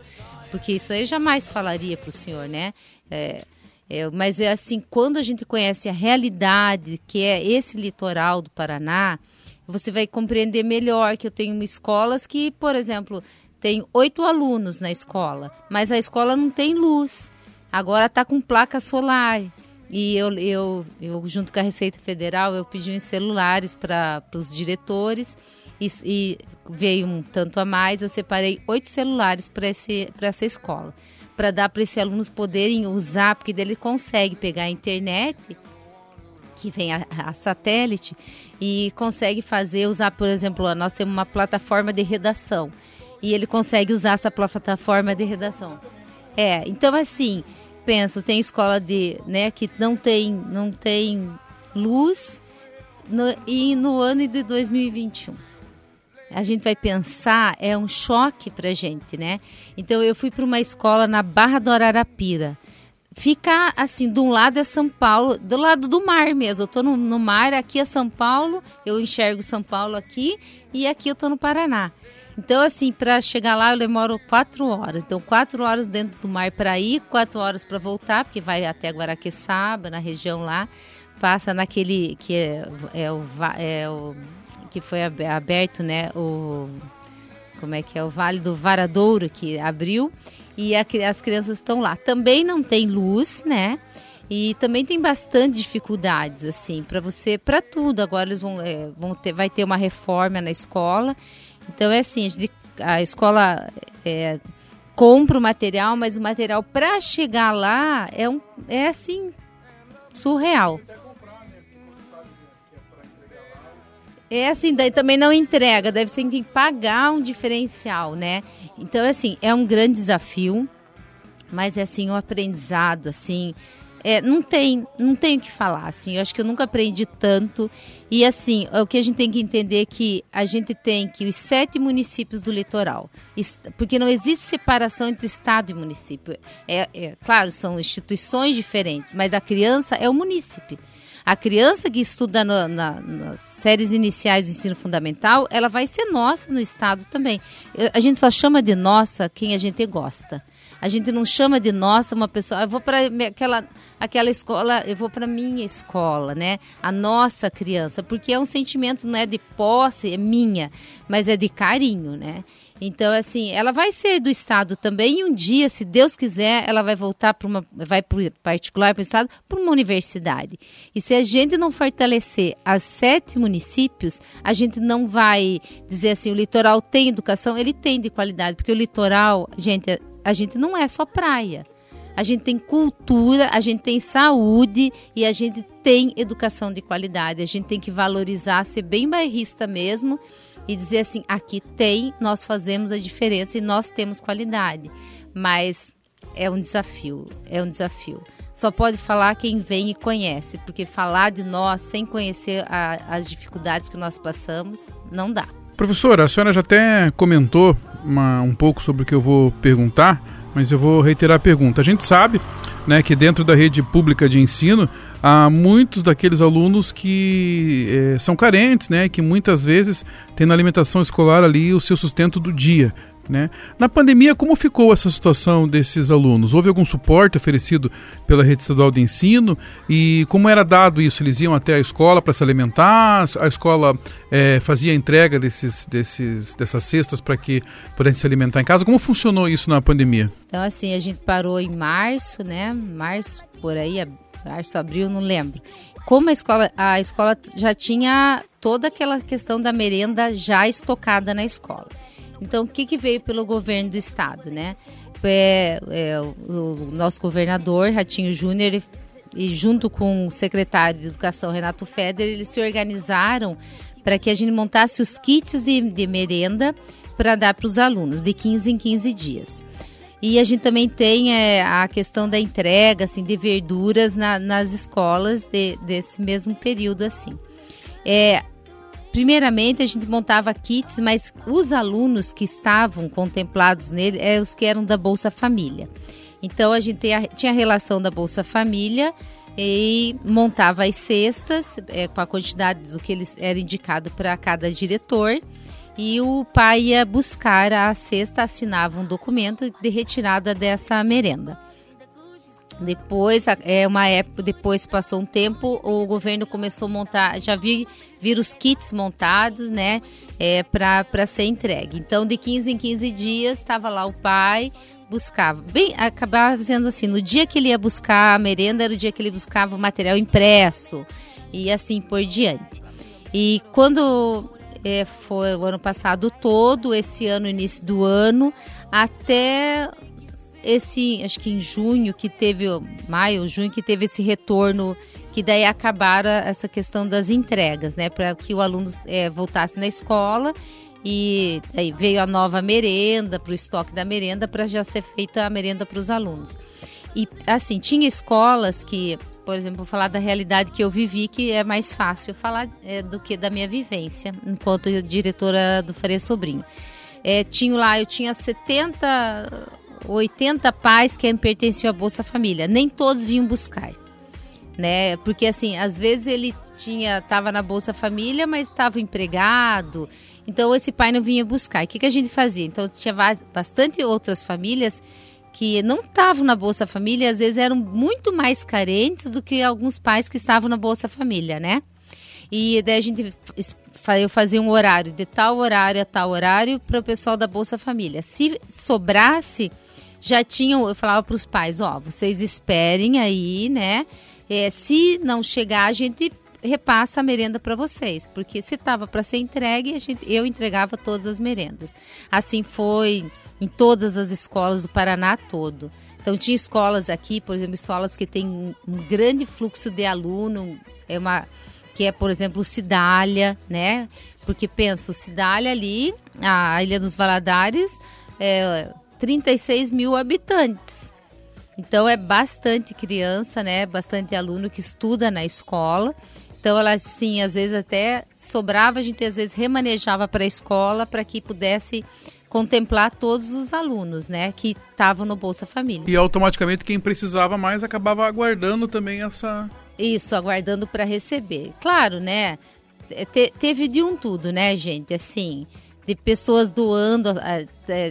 Porque isso aí eu jamais falaria para o senhor, né? É, é, mas é assim, quando a gente conhece a realidade que é esse litoral do Paraná, você vai compreender melhor que eu tenho escolas que, por exemplo, tem oito alunos na escola, mas a escola não tem luz. Agora está com placa solar. E eu, eu, eu, junto com a Receita Federal, eu pedi uns celulares para os diretores e, e veio um tanto a mais. Eu separei oito celulares para essa escola, para dar para esses alunos poderem usar, porque dele consegue pegar a internet que vem a, a, satélite e consegue fazer, usar, por exemplo, nós temos uma plataforma de redação e ele consegue usar essa plataforma de redação. É, então assim, pensa, tem escola de, né, que não tem, não tem luz no, e no ano de 2021. A gente vai pensar, é um choque pra gente, né? Então eu fui para uma escola na Barra do Ararapira fica assim, de um lado é São Paulo, do lado do mar mesmo. Eu tô no, no, mar, aqui é São Paulo, eu enxergo São Paulo aqui e aqui eu tô no Paraná. Então, assim, para chegar lá eu demoro quatro horas. Então, quatro horas dentro do mar para ir, quatro horas para voltar, porque vai até Guaraqueçaba, na região lá, passa naquele que é, é, o, é o que foi aberto, né? O como é que é o Vale do Varadouro que abriu e a, as crianças estão lá. Também não tem luz, né? E também tem bastante dificuldades, assim, para você, para tudo. Agora eles vão, é, vão ter, vai ter uma reforma na escola. Então é assim, a, gente, a escola é, compra o material, mas o material para chegar lá é, um, é assim, surreal. É assim, daí também não entrega, deve ser que pagar um diferencial, né? Então, assim, é um grande desafio, mas é assim, um aprendizado, assim, é, não tem, não tem o que falar, assim, eu acho que eu nunca aprendi tanto, e assim, o que a gente tem que entender é que a gente tem que os sete municípios do litoral, porque não existe separação entre estado e município, é, é claro, são instituições diferentes, mas a criança é o município. A criança que estuda no, na, nas séries iniciais do ensino fundamental, ela vai ser nossa no estado também. A gente só chama de nossa quem a gente gosta. A gente não chama de nossa uma pessoa, eu vou para aquela, aquela escola, eu vou para minha escola, né? A nossa criança, porque é um sentimento não é de posse, é minha, mas é de carinho, né? Então, assim, ela vai ser do Estado também e um dia, se Deus quiser, ela vai voltar para uma, vai para particular, para o Estado, para uma universidade. E se a gente não fortalecer as sete municípios, a gente não vai dizer assim, o litoral tem educação, ele tem de qualidade, porque o litoral, gente, a gente não é só praia. A gente tem cultura, a gente tem saúde e a gente tem educação de qualidade. A gente tem que valorizar, ser bem bairrista mesmo e dizer assim: aqui tem, nós fazemos a diferença e nós temos qualidade. Mas é um desafio, é um desafio. Só pode falar quem vem e conhece, porque falar de nós sem conhecer a, as dificuldades que nós passamos, não dá. Professora, a senhora já até comentou uma, um pouco sobre o que eu vou perguntar, mas eu vou reiterar a pergunta. A gente sabe né, que dentro da rede pública de ensino há muitos daqueles alunos que eh, são carentes, né, que muitas vezes têm na alimentação escolar ali o seu sustento do dia. Né? Na pandemia, como ficou essa situação desses alunos? Houve algum suporte oferecido pela rede estadual de ensino? E como era dado isso? Eles iam até a escola para se alimentar? A escola eh, fazia a entrega desses, desses, dessas cestas para que pudessem se alimentar em casa? Como funcionou isso na pandemia? Então, assim, a gente parou em março, né? Março, por aí, março, abril, não lembro. Como a escola, a escola já tinha toda aquela questão da merenda já estocada na escola. Então, o que, que veio pelo governo do estado, né? É, é, o, o nosso governador, Ratinho Júnior, e junto com o secretário de Educação, Renato Feder, eles se organizaram para que a gente montasse os kits de, de merenda para dar para os alunos, de 15 em 15 dias. E a gente também tem é, a questão da entrega assim, de verduras na- nas escolas de- desse mesmo período. assim. É, primeiramente, a gente montava kits, mas os alunos que estavam contemplados nele é os que eram da Bolsa Família. Então, a gente tinha- a relação da Bolsa Família e montava as cestas é, com a quantidade do que eles era indicado para cada diretor. E o pai ia buscar a cesta, assinava um documento de retirada dessa merenda. Depois, é uma época, depois passou um tempo, o governo começou a montar, já vi, vir os kits montados, né, é, para ser entregue. Então, de 15 em 15 dias, estava lá o pai, buscava. Bem, acabava sendo assim, no dia que ele ia buscar a merenda, era o dia que ele buscava o material impresso, e assim por diante. E quando é, foi o ano passado todo, esse ano, início do ano, até esse, acho que em junho, que teve, maio, junho, que teve esse retorno, que daí acabaram essa questão das entregas, né, para que o aluno é, voltasse na escola e aí veio a nova merenda, para o estoque da merenda, para já ser feita a merenda para os alunos. E assim, tinha escolas que, por exemplo, vou falar da realidade que eu vivi, que é mais fácil falar é, do que da minha vivência, enquanto diretora do Faria Sobrinho. É, tinha lá, eu tinha 70, 80 pais que pertenciam à Bolsa Família. Nem todos vinham buscar. Né? Porque assim, às vezes ele tinha estava na Bolsa Família, mas estava empregado. Então esse pai não vinha buscar. O que, que a gente fazia? Então tinha bastante outras famílias que não estavam na Bolsa Família, às vezes eram muito mais carentes do que alguns pais que estavam na Bolsa Família, né? E daí a gente eu fazia um horário de tal horário a tal horário para o pessoal da Bolsa Família. Se sobrasse, já tinham, eu falava para os pais, ó, vocês esperem aí, né? É, se não chegar, a gente repassa a merenda para vocês, porque se estava para ser entregue, gente, eu entregava todas as merendas. Assim foi em todas as escolas do Paraná todo. Então tinha escolas aqui, por exemplo, escolas que têm um, um grande fluxo de aluno, é uma que é, por exemplo, Cidália, né? Porque pensa, Cidália ali, a Ilha dos Valadares, é 36 mil habitantes. Então é bastante criança, né? Bastante aluno que estuda na escola. Então ela sim, às vezes até sobrava, a gente às vezes remanejava para a escola para que pudesse contemplar todos os alunos, né, que estavam no Bolsa Família. E automaticamente quem precisava mais acabava aguardando também essa. Isso, aguardando para receber. Claro, né? te- teve de um tudo, né, gente? Assim, de pessoas doando,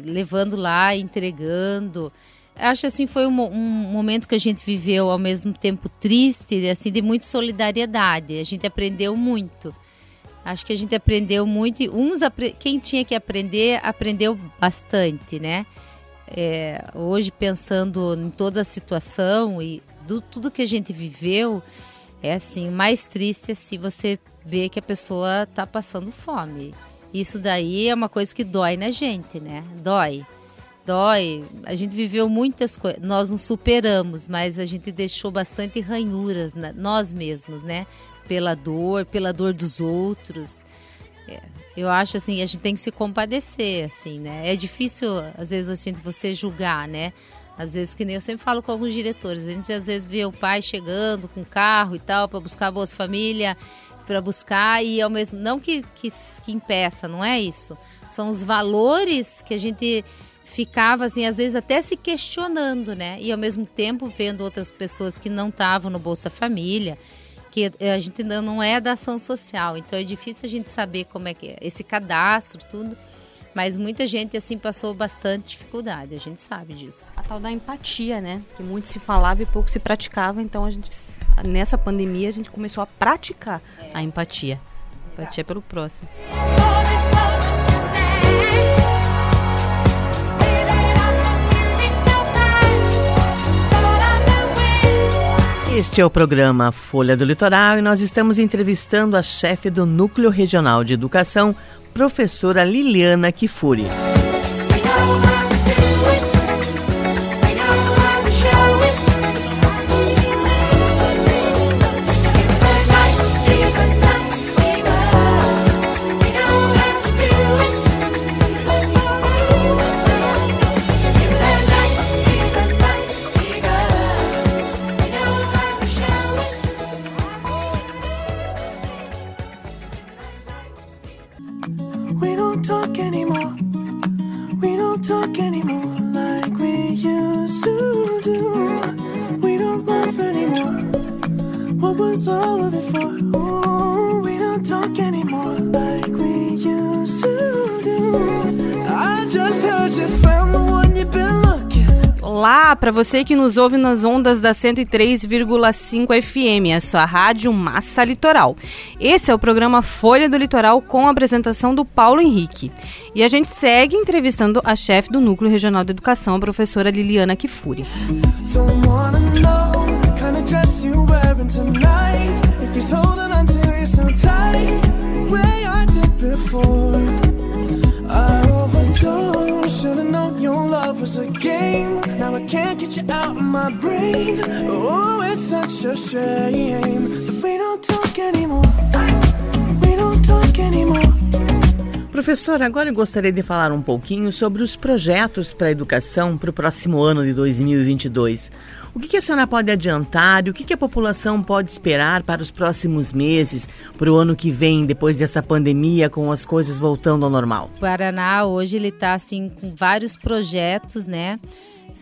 levando lá, entregando. Acho assim foi um, um momento que a gente viveu ao mesmo tempo triste, assim de muita solidariedade. A gente aprendeu muito. Acho que a gente aprendeu muito. e Uns quem tinha que aprender aprendeu bastante, né? É, hoje pensando em toda a situação e do tudo que a gente viveu, é assim, mais triste é se você vê que a pessoa tá passando fome. Isso daí é uma coisa que dói na gente, né? Dói. Dói. A gente viveu muitas coisas. Nós não superamos, mas a gente deixou bastante ranhuras, na- nós mesmos, né? Pela dor, pela dor dos outros. É, eu acho assim, a gente tem que se compadecer, assim, né? É difícil, às vezes, assim, você julgar, né? Às vezes, que nem eu sempre falo com alguns diretores, a gente às vezes vê o pai chegando com carro e tal, para buscar a Bolsa Família, para buscar, e ao mesmo. Não que, que, que impeça, não é isso. São os valores que a gente ficava, assim, às vezes até se questionando, né? E ao mesmo tempo vendo outras pessoas que não estavam no Bolsa Família que a gente ainda não é da ação social, então é difícil a gente saber como é que é esse cadastro, tudo. Mas muita gente assim passou bastante dificuldade, a gente sabe disso. A tal da empatia, né? Que muito se falava e pouco se praticava, então a gente nessa pandemia a gente começou a praticar a empatia. Empatia pelo próximo. Este é o programa Folha do Litoral e nós estamos entrevistando a chefe do Núcleo Regional de Educação, professora Liliana Kifuri. Para você que nos ouve nas ondas da 103,5 FM, a sua rádio Massa Litoral. Esse é o programa Folha do Litoral com a apresentação do Paulo Henrique. E a gente segue entrevistando a chefe do Núcleo Regional de Educação, a professora Liliana Kifuri. Don't out of my brain. Oh, it's such a shame that we don't talk anymore. We don't talk anymore. Professora, agora eu gostaria de falar um pouquinho sobre os projetos para a educação para o próximo ano de 2022. O que, que a senhora pode adiantar e o que, que a população pode esperar para os próximos meses, para o ano que vem, depois dessa pandemia, com as coisas voltando ao normal? O Paraná hoje ele está assim com vários projetos, né?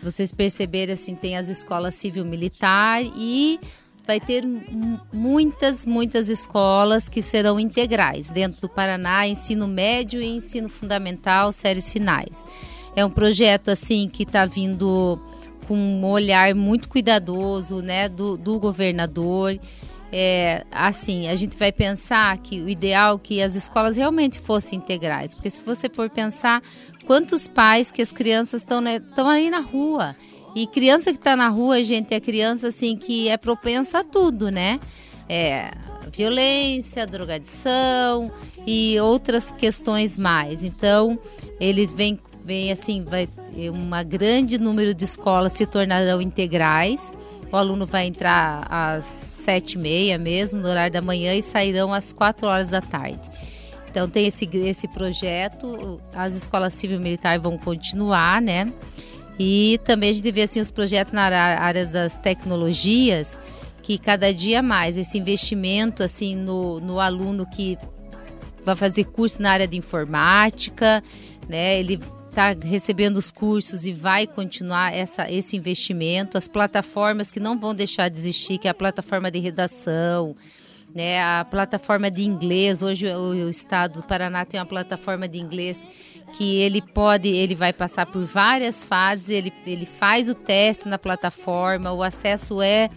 Vocês perceberem assim, tem as escolas civil militar e vai ter mu- muitas, muitas escolas que serão integrais dentro do Paraná, ensino médio e ensino fundamental, séries finais. É um projeto assim que está vindo com um olhar muito cuidadoso, né, do, do governador. É, assim, a gente vai pensar que o ideal é que as escolas realmente fossem integrais, porque se você for pensar quantos pais que as crianças estão né, aí na rua e criança que está na rua, gente, é criança assim que é propensa a tudo, né? É, violência, drogadição e outras questões mais. Então, eles vêm, vêm assim, vai um grande número de escolas se tornarão integrais. O aluno vai entrar às sete e meia mesmo, no horário da manhã, e sairão às quatro horas da tarde. Então tem esse, esse projeto, as escolas civil-militar vão continuar, né? E também a gente vê assim, os projetos na área das tecnologias, que cada dia mais esse investimento assim no, no aluno que vai fazer curso na área de informática, né? Ele está recebendo os cursos e vai continuar essa, esse investimento. As plataformas que não vão deixar de existir, que é a plataforma de redação, né? A plataforma de inglês, hoje o, o estado do Paraná tem uma plataforma de inglês que ele pode, ele vai passar por várias fases, ele, ele faz o teste na plataforma, o acesso é,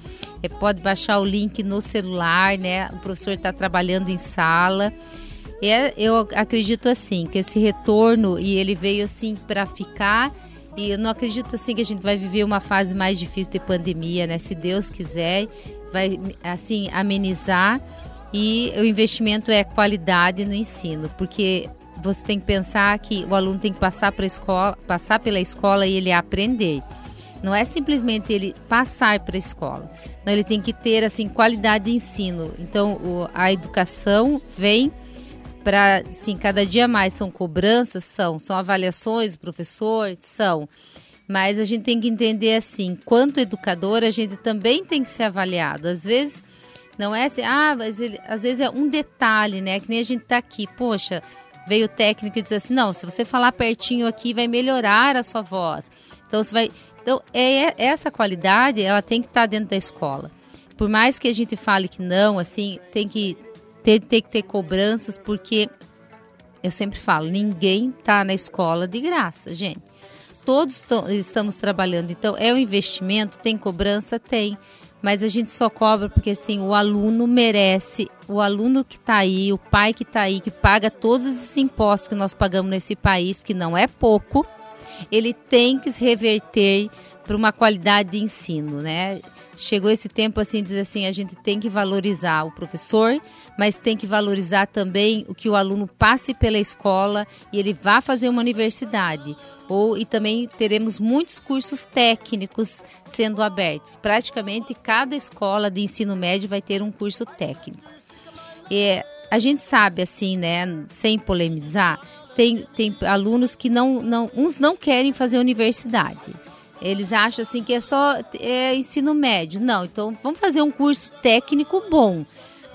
é pode baixar o link no celular, né? O professor está trabalhando em sala. É, eu acredito assim que esse retorno e ele veio assim para ficar e eu não acredito assim que a gente vai viver uma fase mais difícil de pandemia, né? Se Deus quiser, vai assim amenizar e o investimento é qualidade no ensino, porque você tem que pensar que o aluno tem que passar para escola, passar pela escola e ele aprender. Não é simplesmente ele passar para a escola. Não, ele tem que ter assim qualidade de ensino. Então, o, a educação vem para, sim, cada dia mais são cobranças, são, são avaliações professor, são. Mas a gente tem que entender assim, quanto educador, a gente também tem que ser avaliado. Às vezes não é assim, ah, mas ele, às vezes é um detalhe, né? Que nem a gente tá aqui, poxa, veio o técnico e diz assim, não, se você falar pertinho aqui, vai melhorar a sua voz. Então você vai. Então, é, essa qualidade, ela tem que estar tá dentro da escola. Por mais que a gente fale que não, assim, tem que ter, ter que ter cobranças, porque eu sempre falo, ninguém está na escola de graça, gente. Todos estamos trabalhando, então é um investimento, tem cobrança? Tem. Mas a gente só cobra porque assim, o aluno merece, o aluno que está aí, o pai que está aí, que paga todos esses impostos que nós pagamos nesse país, que não é pouco, ele tem que se reverter para uma qualidade de ensino, né? chegou esse tempo assim, diz assim, a gente tem que valorizar o professor, mas tem que valorizar também o que o aluno passe pela escola e ele vá fazer uma universidade. Ou e também teremos muitos cursos técnicos sendo abertos. Praticamente cada escola de ensino médio vai ter um curso técnico. E a gente sabe assim, né, sem polemizar, tem, tem alunos que não, não uns não querem fazer universidade eles acham assim que é só é, ensino médio. Não, então vamos fazer um curso técnico bom.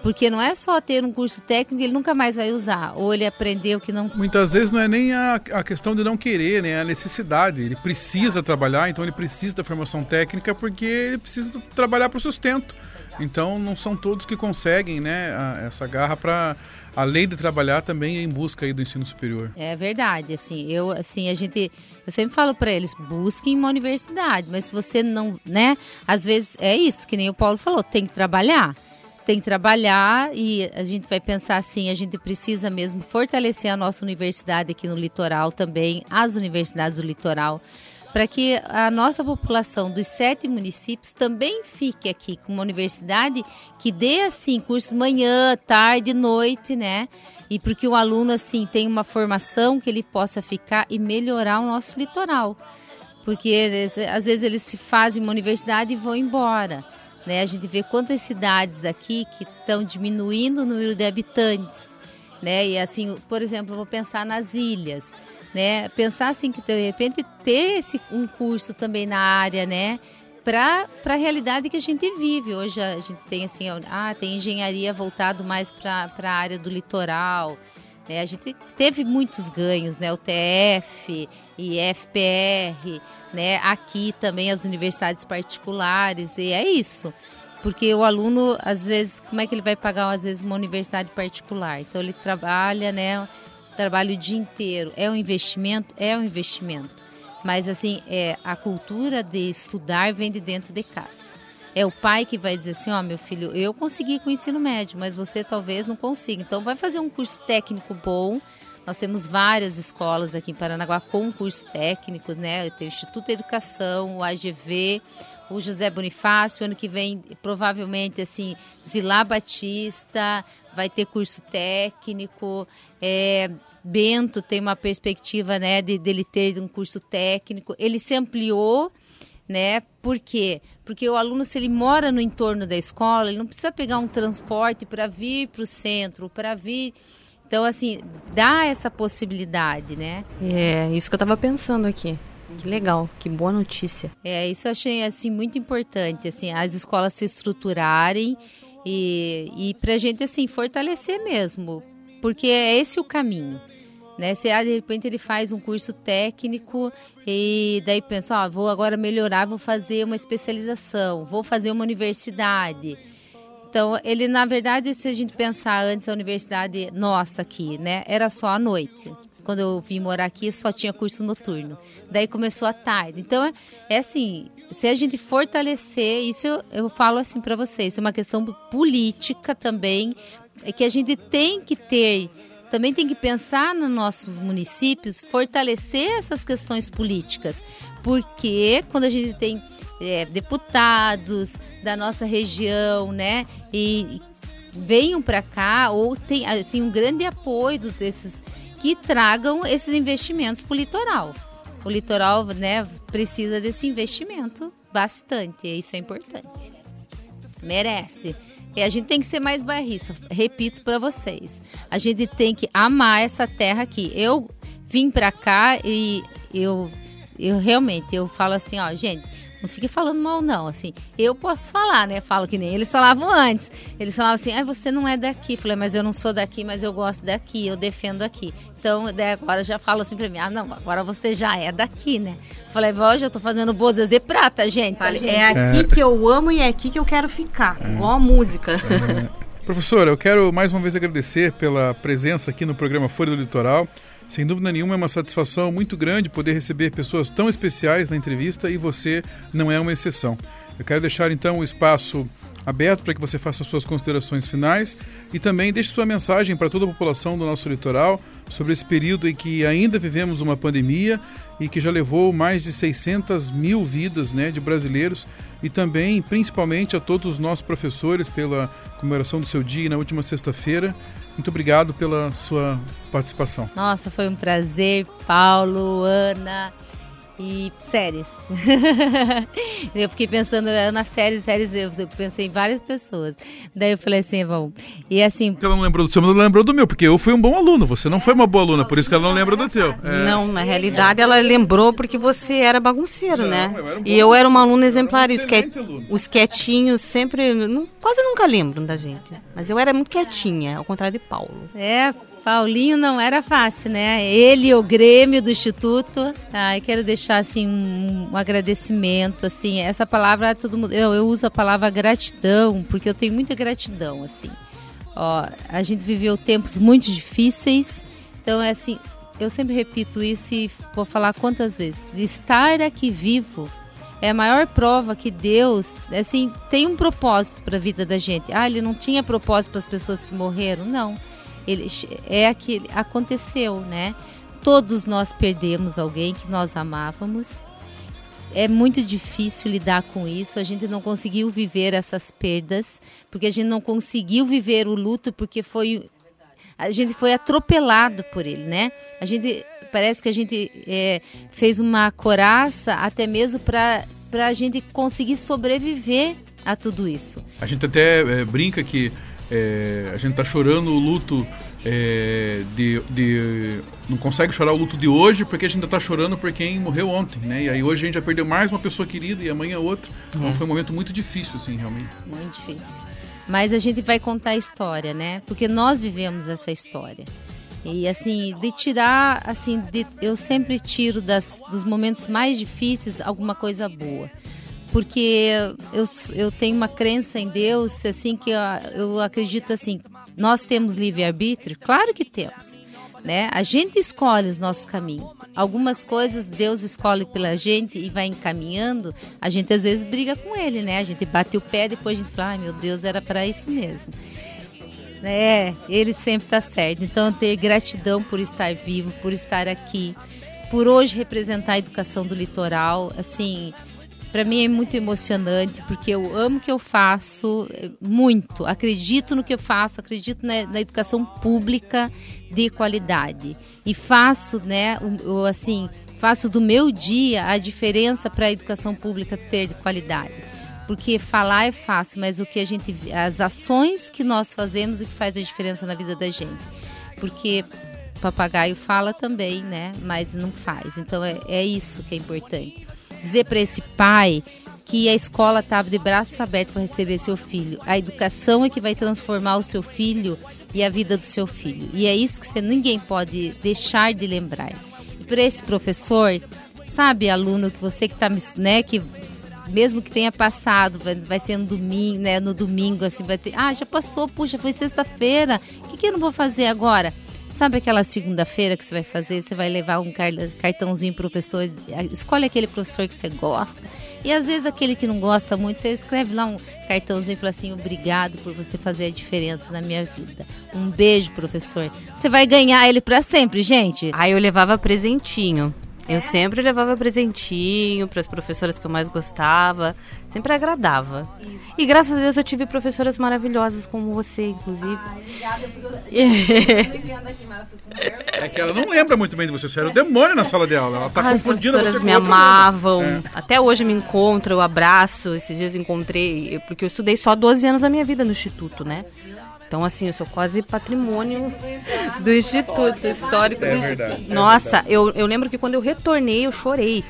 Porque não é só ter um curso técnico ele nunca mais vai usar, ou ele aprendeu que não. Muitas vezes não é nem a, a questão de não querer, né? É a necessidade. Ele precisa trabalhar, então ele precisa da formação técnica porque ele precisa trabalhar para o sustento. Então não são todos que conseguem, né, a, essa garra para além de trabalhar também em busca aí do ensino superior. É verdade, assim, eu assim, a gente eu sempre falo para eles, busquem uma universidade, mas se você não, né, às vezes é isso, que nem o Paulo falou, tem que trabalhar. Tem que trabalhar e a gente vai pensar assim, a gente precisa mesmo fortalecer a nossa universidade aqui no litoral também, as universidades do litoral para que a nossa população dos sete municípios também fique aqui com uma universidade que dê assim curso manhã, tarde, noite, né? E porque o aluno assim tem uma formação que ele possa ficar e melhorar o nosso litoral. Porque às vezes eles se fazem uma universidade e vão embora. Né? A gente vê quantas cidades aqui que estão diminuindo o número de habitantes. Né? E assim, por exemplo, vou pensar nas ilhas né? Pensar assim que de repente ter esse, um curso também na área, né? Para a realidade que a gente vive. Hoje a gente tem assim, ah, tem engenharia voltado mais para a área do litoral. Né? A gente teve muitos ganhos, né? O TF e FPR, né? Aqui também as universidades particulares, e é isso porque o aluno às vezes como é que ele vai pagar às vezes uma universidade particular então ele trabalha né trabalho o dia inteiro. É um investimento? É um investimento. Mas, assim, é, a cultura de estudar vem de dentro de casa. É o pai que vai dizer assim, ó, oh, meu filho, eu consegui com o ensino médio, mas você talvez não consiga. Então, vai fazer um curso técnico bom. Nós temos várias escolas aqui em Paranaguá com cursos técnicos, né? Tenho o Instituto de Educação, o AGV, o José Bonifácio, ano que vem, provavelmente, assim, Zilá Batista, vai ter curso técnico. É, Bento tem uma perspectiva, né, de dele ter um curso técnico. Ele se ampliou, né? Por quê? Porque o aluno, se ele mora no entorno da escola, ele não precisa pegar um transporte para vir para o centro, para vir. Então, assim, dá essa possibilidade, né? É, isso que eu estava pensando aqui. Que legal, que boa notícia. É, isso eu achei assim muito importante, assim, as escolas se estruturarem e, e para a gente assim fortalecer mesmo, porque é esse o caminho. Né? Se ah, de repente ele faz um curso técnico e daí pensa, ah, vou agora melhorar, vou fazer uma especialização, vou fazer uma universidade. Então, ele, na verdade, se a gente pensar antes, a universidade nossa aqui, né, era só à noite. Quando eu vim morar aqui, só tinha curso noturno. Daí começou à tarde. Então, é, é assim, se a gente fortalecer, isso eu, eu falo assim para vocês, é uma questão política também, é que a gente tem que ter também tem que pensar nos nossos municípios, fortalecer essas questões políticas, porque quando a gente tem é, deputados da nossa região, né, e venham para cá ou tem assim um grande apoio desses que tragam esses investimentos para o litoral. O litoral, né, precisa desse investimento bastante, e isso é importante. Merece. E a gente tem que ser mais bairrista, repito para vocês. A gente tem que amar essa terra aqui. Eu vim para cá e eu eu realmente eu falo assim, ó, gente, não fique falando mal, não. Assim, eu posso falar, né? Falo que nem eles falavam antes. Eles falavam assim, ah, você não é daqui. Falei, mas eu não sou daqui, mas eu gosto daqui, eu defendo aqui. Então, daí agora já falo assim pra mim, ah, não, agora você já é daqui, né? Falei, hoje eu tô fazendo bodas de prata, gente. Falei, é aqui que eu amo e é aqui que eu quero ficar. Igual a música. Professora, eu quero mais uma vez agradecer pela presença aqui no programa Folha do Litoral. Sem dúvida nenhuma, é uma satisfação muito grande poder receber pessoas tão especiais na entrevista e você não é uma exceção. Eu quero deixar então o espaço aberto para que você faça suas considerações finais e também deixe sua mensagem para toda a população do nosso litoral sobre esse período em que ainda vivemos uma pandemia e que já levou mais de 600 mil vidas né, de brasileiros e também, principalmente, a todos os nossos professores pela comemoração do seu dia na última sexta-feira. Muito obrigado pela sua participação. Nossa, foi um prazer, Paulo, Ana e séries. *laughs* eu fiquei pensando nas séries, séries, eu, eu pensei em várias pessoas. Daí eu falei assim, vamos. E assim. Porque ela não lembrou do seu, mas ela lembrou do meu, porque eu fui um bom aluno, você não foi uma boa aluna, por isso que ela não lembra do teu. É. Não, na realidade ela lembrou porque você era bagunceiro, Não, né? eu era um bom e eu era uma aluna um exemplar. e os, que- os quietinhos sempre. não- quase nunca lembram da gente. Mas eu era muito quietinha, ao contrário de Paulo. É, Paulinho não era fácil, né? Ele, o Grêmio do Instituto. Ai, quero deixar assim um, um agradecimento, assim, essa palavra todo mundo, eu, eu uso a palavra gratidão, porque eu tenho muita gratidão, assim. Ó, a gente viveu tempos muito difíceis, então é assim, eu sempre repito isso e vou falar quantas vezes. Estar aqui vivo é a maior prova que Deus, assim, tem um propósito para a vida da gente. Ah, ele não tinha propósito para as pessoas que morreram? Não. Ele é aquele aconteceu, né? Todos nós perdemos alguém que nós amávamos. É muito difícil lidar com isso. A gente não conseguiu viver essas perdas, porque a gente não conseguiu viver o luto porque foi a gente foi atropelado por ele, né? A gente parece que a gente é, fez uma coraça até mesmo para para a gente conseguir sobreviver a tudo isso. A gente até é, brinca que é, a gente tá chorando o luto é, de, de- Não consegue chorar o luto de hoje porque a gente ainda tá chorando por quem morreu ontem, né? E aí hoje a gente já perdeu mais uma pessoa querida e amanhã outra. Então foi um momento muito difícil, assim, realmente. Muito difícil. Mas a gente vai contar a história, né? Porque nós vivemos essa história. E assim, de tirar, assim, de- eu sempre tiro das, dos momentos mais difíceis alguma coisa boa. Porque eu, eu tenho uma crença em Deus, assim, que eu, eu acredito assim, nós temos livre-arbítrio? Claro que temos. Né? A gente escolhe os nossos caminhos. Algumas coisas Deus escolhe pela gente e vai encaminhando. A gente às vezes briga com ele, né? A gente bate o pé, depois a gente fala, ai meu Deus, era para isso mesmo. É, ele sempre tá certo. Então, ter gratidão por estar vivo, por estar aqui, por hoje representar a educação do litoral, assim, para mim é muito emocionante, porque eu amo o que eu faço eh, muito. Acredito no que eu faço, acredito na, na educação pública de qualidade. E faço, né, o, o, assim, faço do meu dia a diferença para a educação pública ter de qualidade porque falar é fácil, mas o que a gente, as ações que nós fazemos é que faz a diferença na vida da gente. Porque papagaio fala também, né? Mas não faz. Então é, é isso que é importante. Dizer para esse pai que a escola estava de braços abertos para receber seu filho. A educação é que vai transformar o seu filho e a vida do seu filho. E é isso que você, ninguém pode deixar de lembrar. E para esse professor, sabe, aluno, que você que está, né, que mesmo que tenha passado, vai, vai ser no domingo, né? No domingo, assim, vai ter. Ah, já passou, puxa, foi sexta-feira. O que, que eu não vou fazer agora? Sabe aquela segunda-feira que você vai fazer? Você vai levar um car- cartãozinho pro professor, escolhe aquele professor que você gosta. E às vezes aquele que não gosta muito, você escreve lá um cartãozinho e fala assim: obrigado por você fazer a diferença na minha vida. Um beijo, professor. Você vai ganhar ele pra sempre, gente. Aí eu levava presentinho. Eu sempre levava presentinho para as professoras que eu mais gostava, sempre agradava. E graças a Deus eu tive professoras maravilhosas como você, inclusive. *laughs* É que ela não lembra muito bem de você. Você era o demônio na sala de aula. Ela tá As professoras você me amavam. É. Até hoje eu me encontro, eu abraço. Esses dias encontrei, porque eu estudei só 12 anos da minha vida no instituto, né? Então, assim, eu sou quase patrimônio do instituto, histórico É do verdade, instituto. é Nossa, eu, eu lembro que quando eu retornei, eu chorei.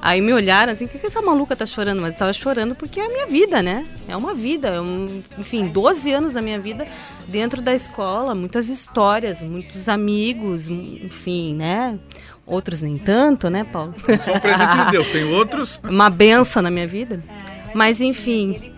Aí me olharam assim, o que, que essa maluca tá chorando? Mas eu tava chorando porque é a minha vida, né? É uma vida, é um, enfim, 12 anos da minha vida dentro da escola, muitas histórias, muitos amigos, enfim, né? Outros nem tanto, né, Paulo? São um presente de Deus. Tem outros. *laughs* Uma benção na minha vida. Mas enfim,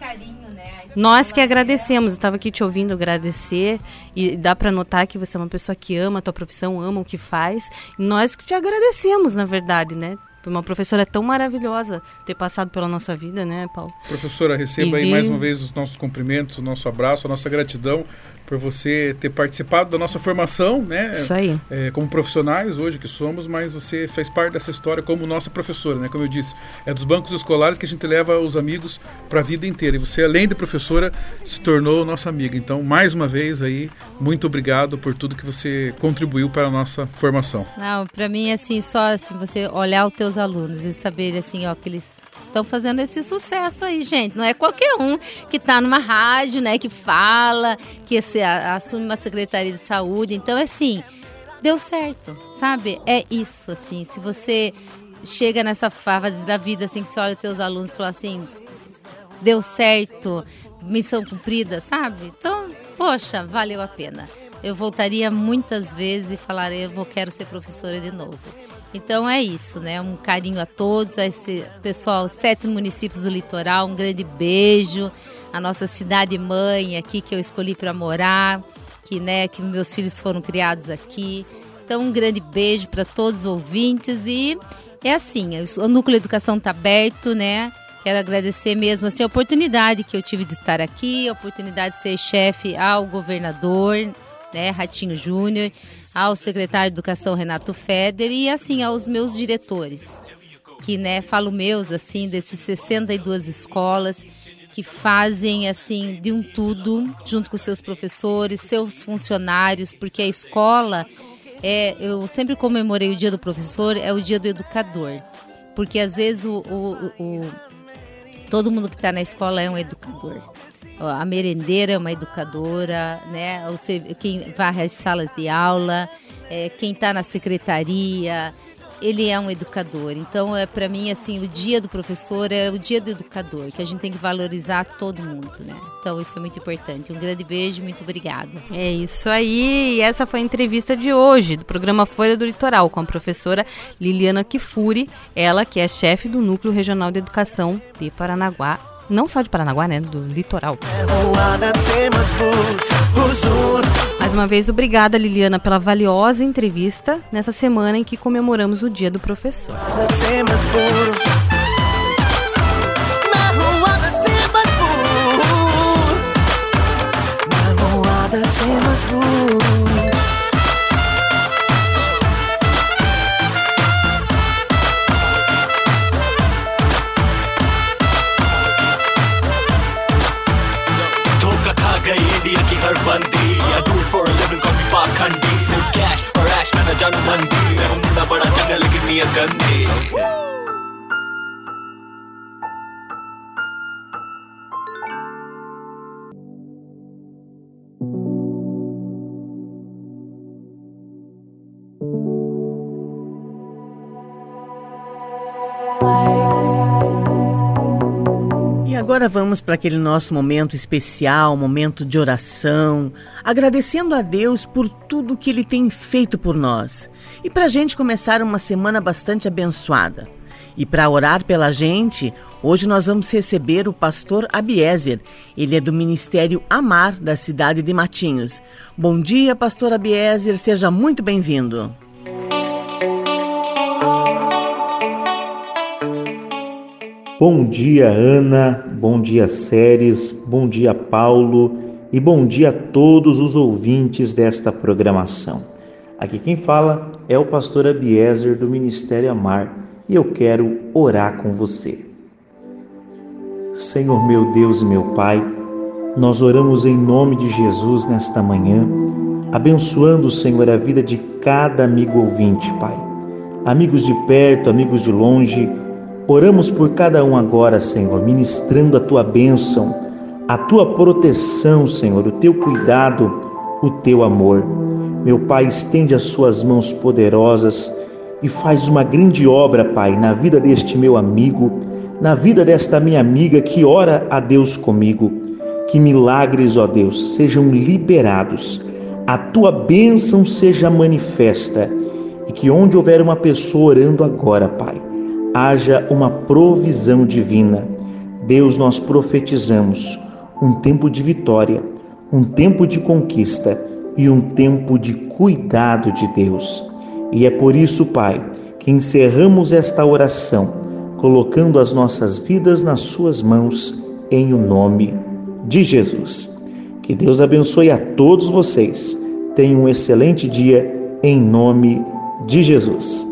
nós que agradecemos. Eu estava aqui te ouvindo agradecer e dá para notar que você é uma pessoa que ama a tua profissão, ama o que faz. Nós que te agradecemos, na verdade, né? Por uma professora tão maravilhosa ter passado pela nossa vida, né, Paulo? Professora, receba aí E- mais uma vez os nossos cumprimentos, o nosso abraço, a nossa gratidão por você ter participado da nossa formação, né? Isso aí. É, como profissionais hoje que somos, mas você fez parte dessa história como nossa professora, né? Como eu disse, é dos bancos escolares que a gente leva os amigos para a vida inteira. E você, além de professora, se tornou nossa amiga. Então, mais uma vez aí, muito obrigado por tudo que você contribuiu para a nossa formação. Não, pra mim, assim, só assim, você olhar os teus alunos e saber, assim, ó, que eles estão fazendo esse sucesso aí, gente. Não é qualquer um que tá numa rádio, né, que fala, que se, assume uma secretaria de saúde. Então, assim, deu certo, sabe? É isso, assim. Se você chega nessa fase da vida, assim, que você olha os teus alunos e fala assim, deu certo, missão cumprida, sabe? Então, poxa, valeu a pena. Eu voltaria muitas vezes e falaria, eu vou, quero ser professora de novo. Então é isso, né? Um carinho a todos, a esse pessoal, sete municípios do litoral, um grande beijo. A nossa cidade mãe aqui que eu escolhi para morar, que né, que meus filhos foram criados aqui. Então um grande beijo para todos os ouvintes e é assim, o núcleo de educação está aberto, né? Quero agradecer mesmo assim, a oportunidade que eu tive de estar aqui, a oportunidade de ser chefe ao governador, né, Ratinho Júnior, ao secretário de Educação Renato Feder e assim aos meus diretores, que né, falo meus assim desses 62 escolas que fazem assim de um tudo junto com seus professores, seus funcionários, porque a escola é, eu sempre comemorei o dia do professor, é o dia do educador. Porque às vezes o, o- o- todo mundo que está na escola é um educador. A merendeira é uma educadora, né? Quem varre as salas de aula, é, quem está na secretaria, ele é um educador. Então, é para mim assim, o dia do professor é o dia do educador, que a gente tem que valorizar todo mundo, né? Então, isso é muito importante. Um grande beijo, muito obrigada. É isso aí. E essa foi a entrevista de hoje do programa Folha do Litoral com a professora Liliana Kifuri, ela que é chefe do Núcleo Regional de Educação de Paranaguá. Não só de Paranaguá, né? Do litoral. Mais uma vez, obrigada, Liliana, pela valiosa entrevista nessa semana em que comemoramos o Dia do Professor. Copy सिर्फ़ cash और ऐश मैंने न जानू मंदी मैं। हूँ मुंडा बड़ा चंगा लेकिन नियत गंदी agora vamos para aquele nosso momento especial, momento de oração, agradecendo a Deus por tudo que Ele tem feito por nós. E para a gente começar uma semana bastante abençoada. E para orar pela gente, hoje nós vamos receber o pastor Abiezer. Ele é do Ministério Amar, da cidade de Matinhos. Bom dia, pastor Abiezer, seja muito bem-vindo. Bom dia, Ana. Bom dia, Séries. Bom dia, Paulo. E bom dia a todos os ouvintes desta programação. Aqui quem fala é o pastor Abiezer do Ministério Amar e eu quero orar com você. Senhor meu Deus e meu Pai, nós oramos em nome de Jesus nesta manhã, abençoando, Senhor, a vida de cada amigo ouvinte, Pai. Amigos de perto, amigos de longe, oramos por cada um agora, Senhor, ministrando a tua bênção, a tua proteção, Senhor, o teu cuidado, o teu amor. Meu Pai, estende as suas mãos poderosas e faz uma grande obra, Pai, na vida deste meu amigo, na vida desta minha amiga que ora a Deus comigo. Que milagres, ó Deus, sejam liberados, a tua bênção seja manifesta e que onde houver uma pessoa orando agora, Pai, haja uma provisão divina. Deus, nós profetizamos um tempo de vitória, um tempo de conquista e um tempo de cuidado de Deus. E é por isso, Pai, que encerramos esta oração, colocando as nossas vidas nas Suas mãos, em o nome de Jesus. Que Deus abençoe a todos vocês. Tenham um excelente dia, em nome de Jesus.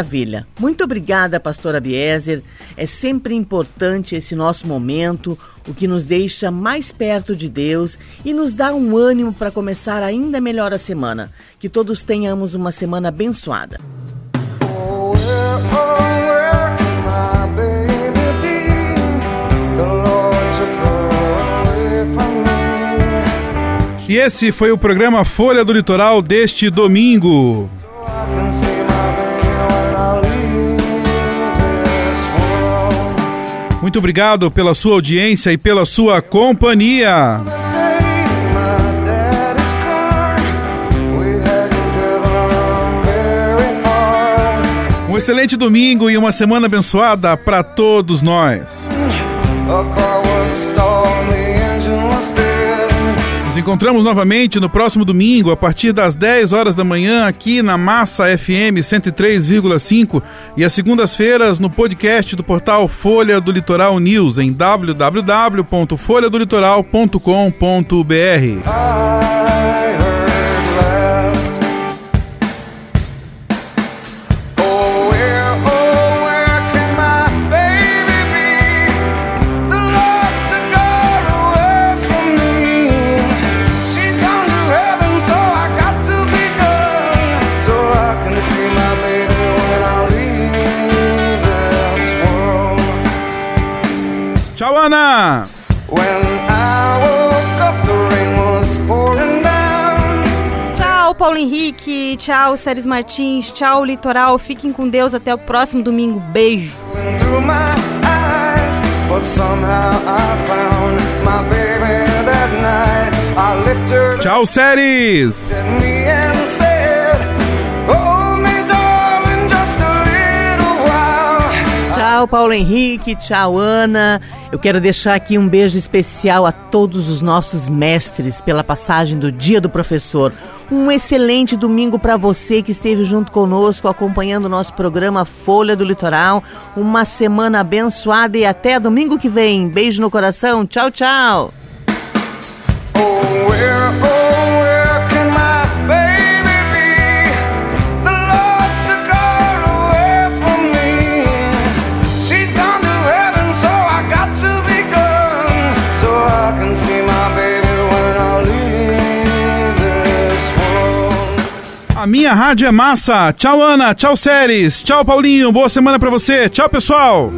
Maravilha! Muito obrigada, pastora Biezer. É sempre importante esse nosso momento, o que nos deixa mais perto de Deus e nos dá um ânimo para começar ainda melhor a semana. Que todos tenhamos uma semana abençoada. E esse foi o programa Folha do Litoral deste domingo. Muito obrigado pela sua audiência e pela sua companhia. Um excelente domingo e uma semana abençoada para todos nós. Encontramos novamente no próximo domingo, a partir das 10 horas da manhã, aqui na Massa FM 103,5 e às segundas-feiras no podcast do portal Folha do Litoral News em www.folhadolitoral.com.br. Henrique. Tchau, Séries Martins. Tchau, Litoral. Fiquem com Deus até o próximo domingo. Beijo. But somehow Tchau, Paulo Henrique. Tchau, Ana. Eu quero deixar aqui um beijo especial a todos os nossos mestres pela passagem do Dia do Professor. Um excelente domingo para você que esteve junto conosco acompanhando o nosso programa Folha do Litoral. Uma semana abençoada e até domingo que vem. Beijo no coração. Tchau, tchau. A minha rádio é massa. Tchau, Ana. Tchau, Séries. Tchau, Paulinho. Boa semana pra você. Tchau, pessoal.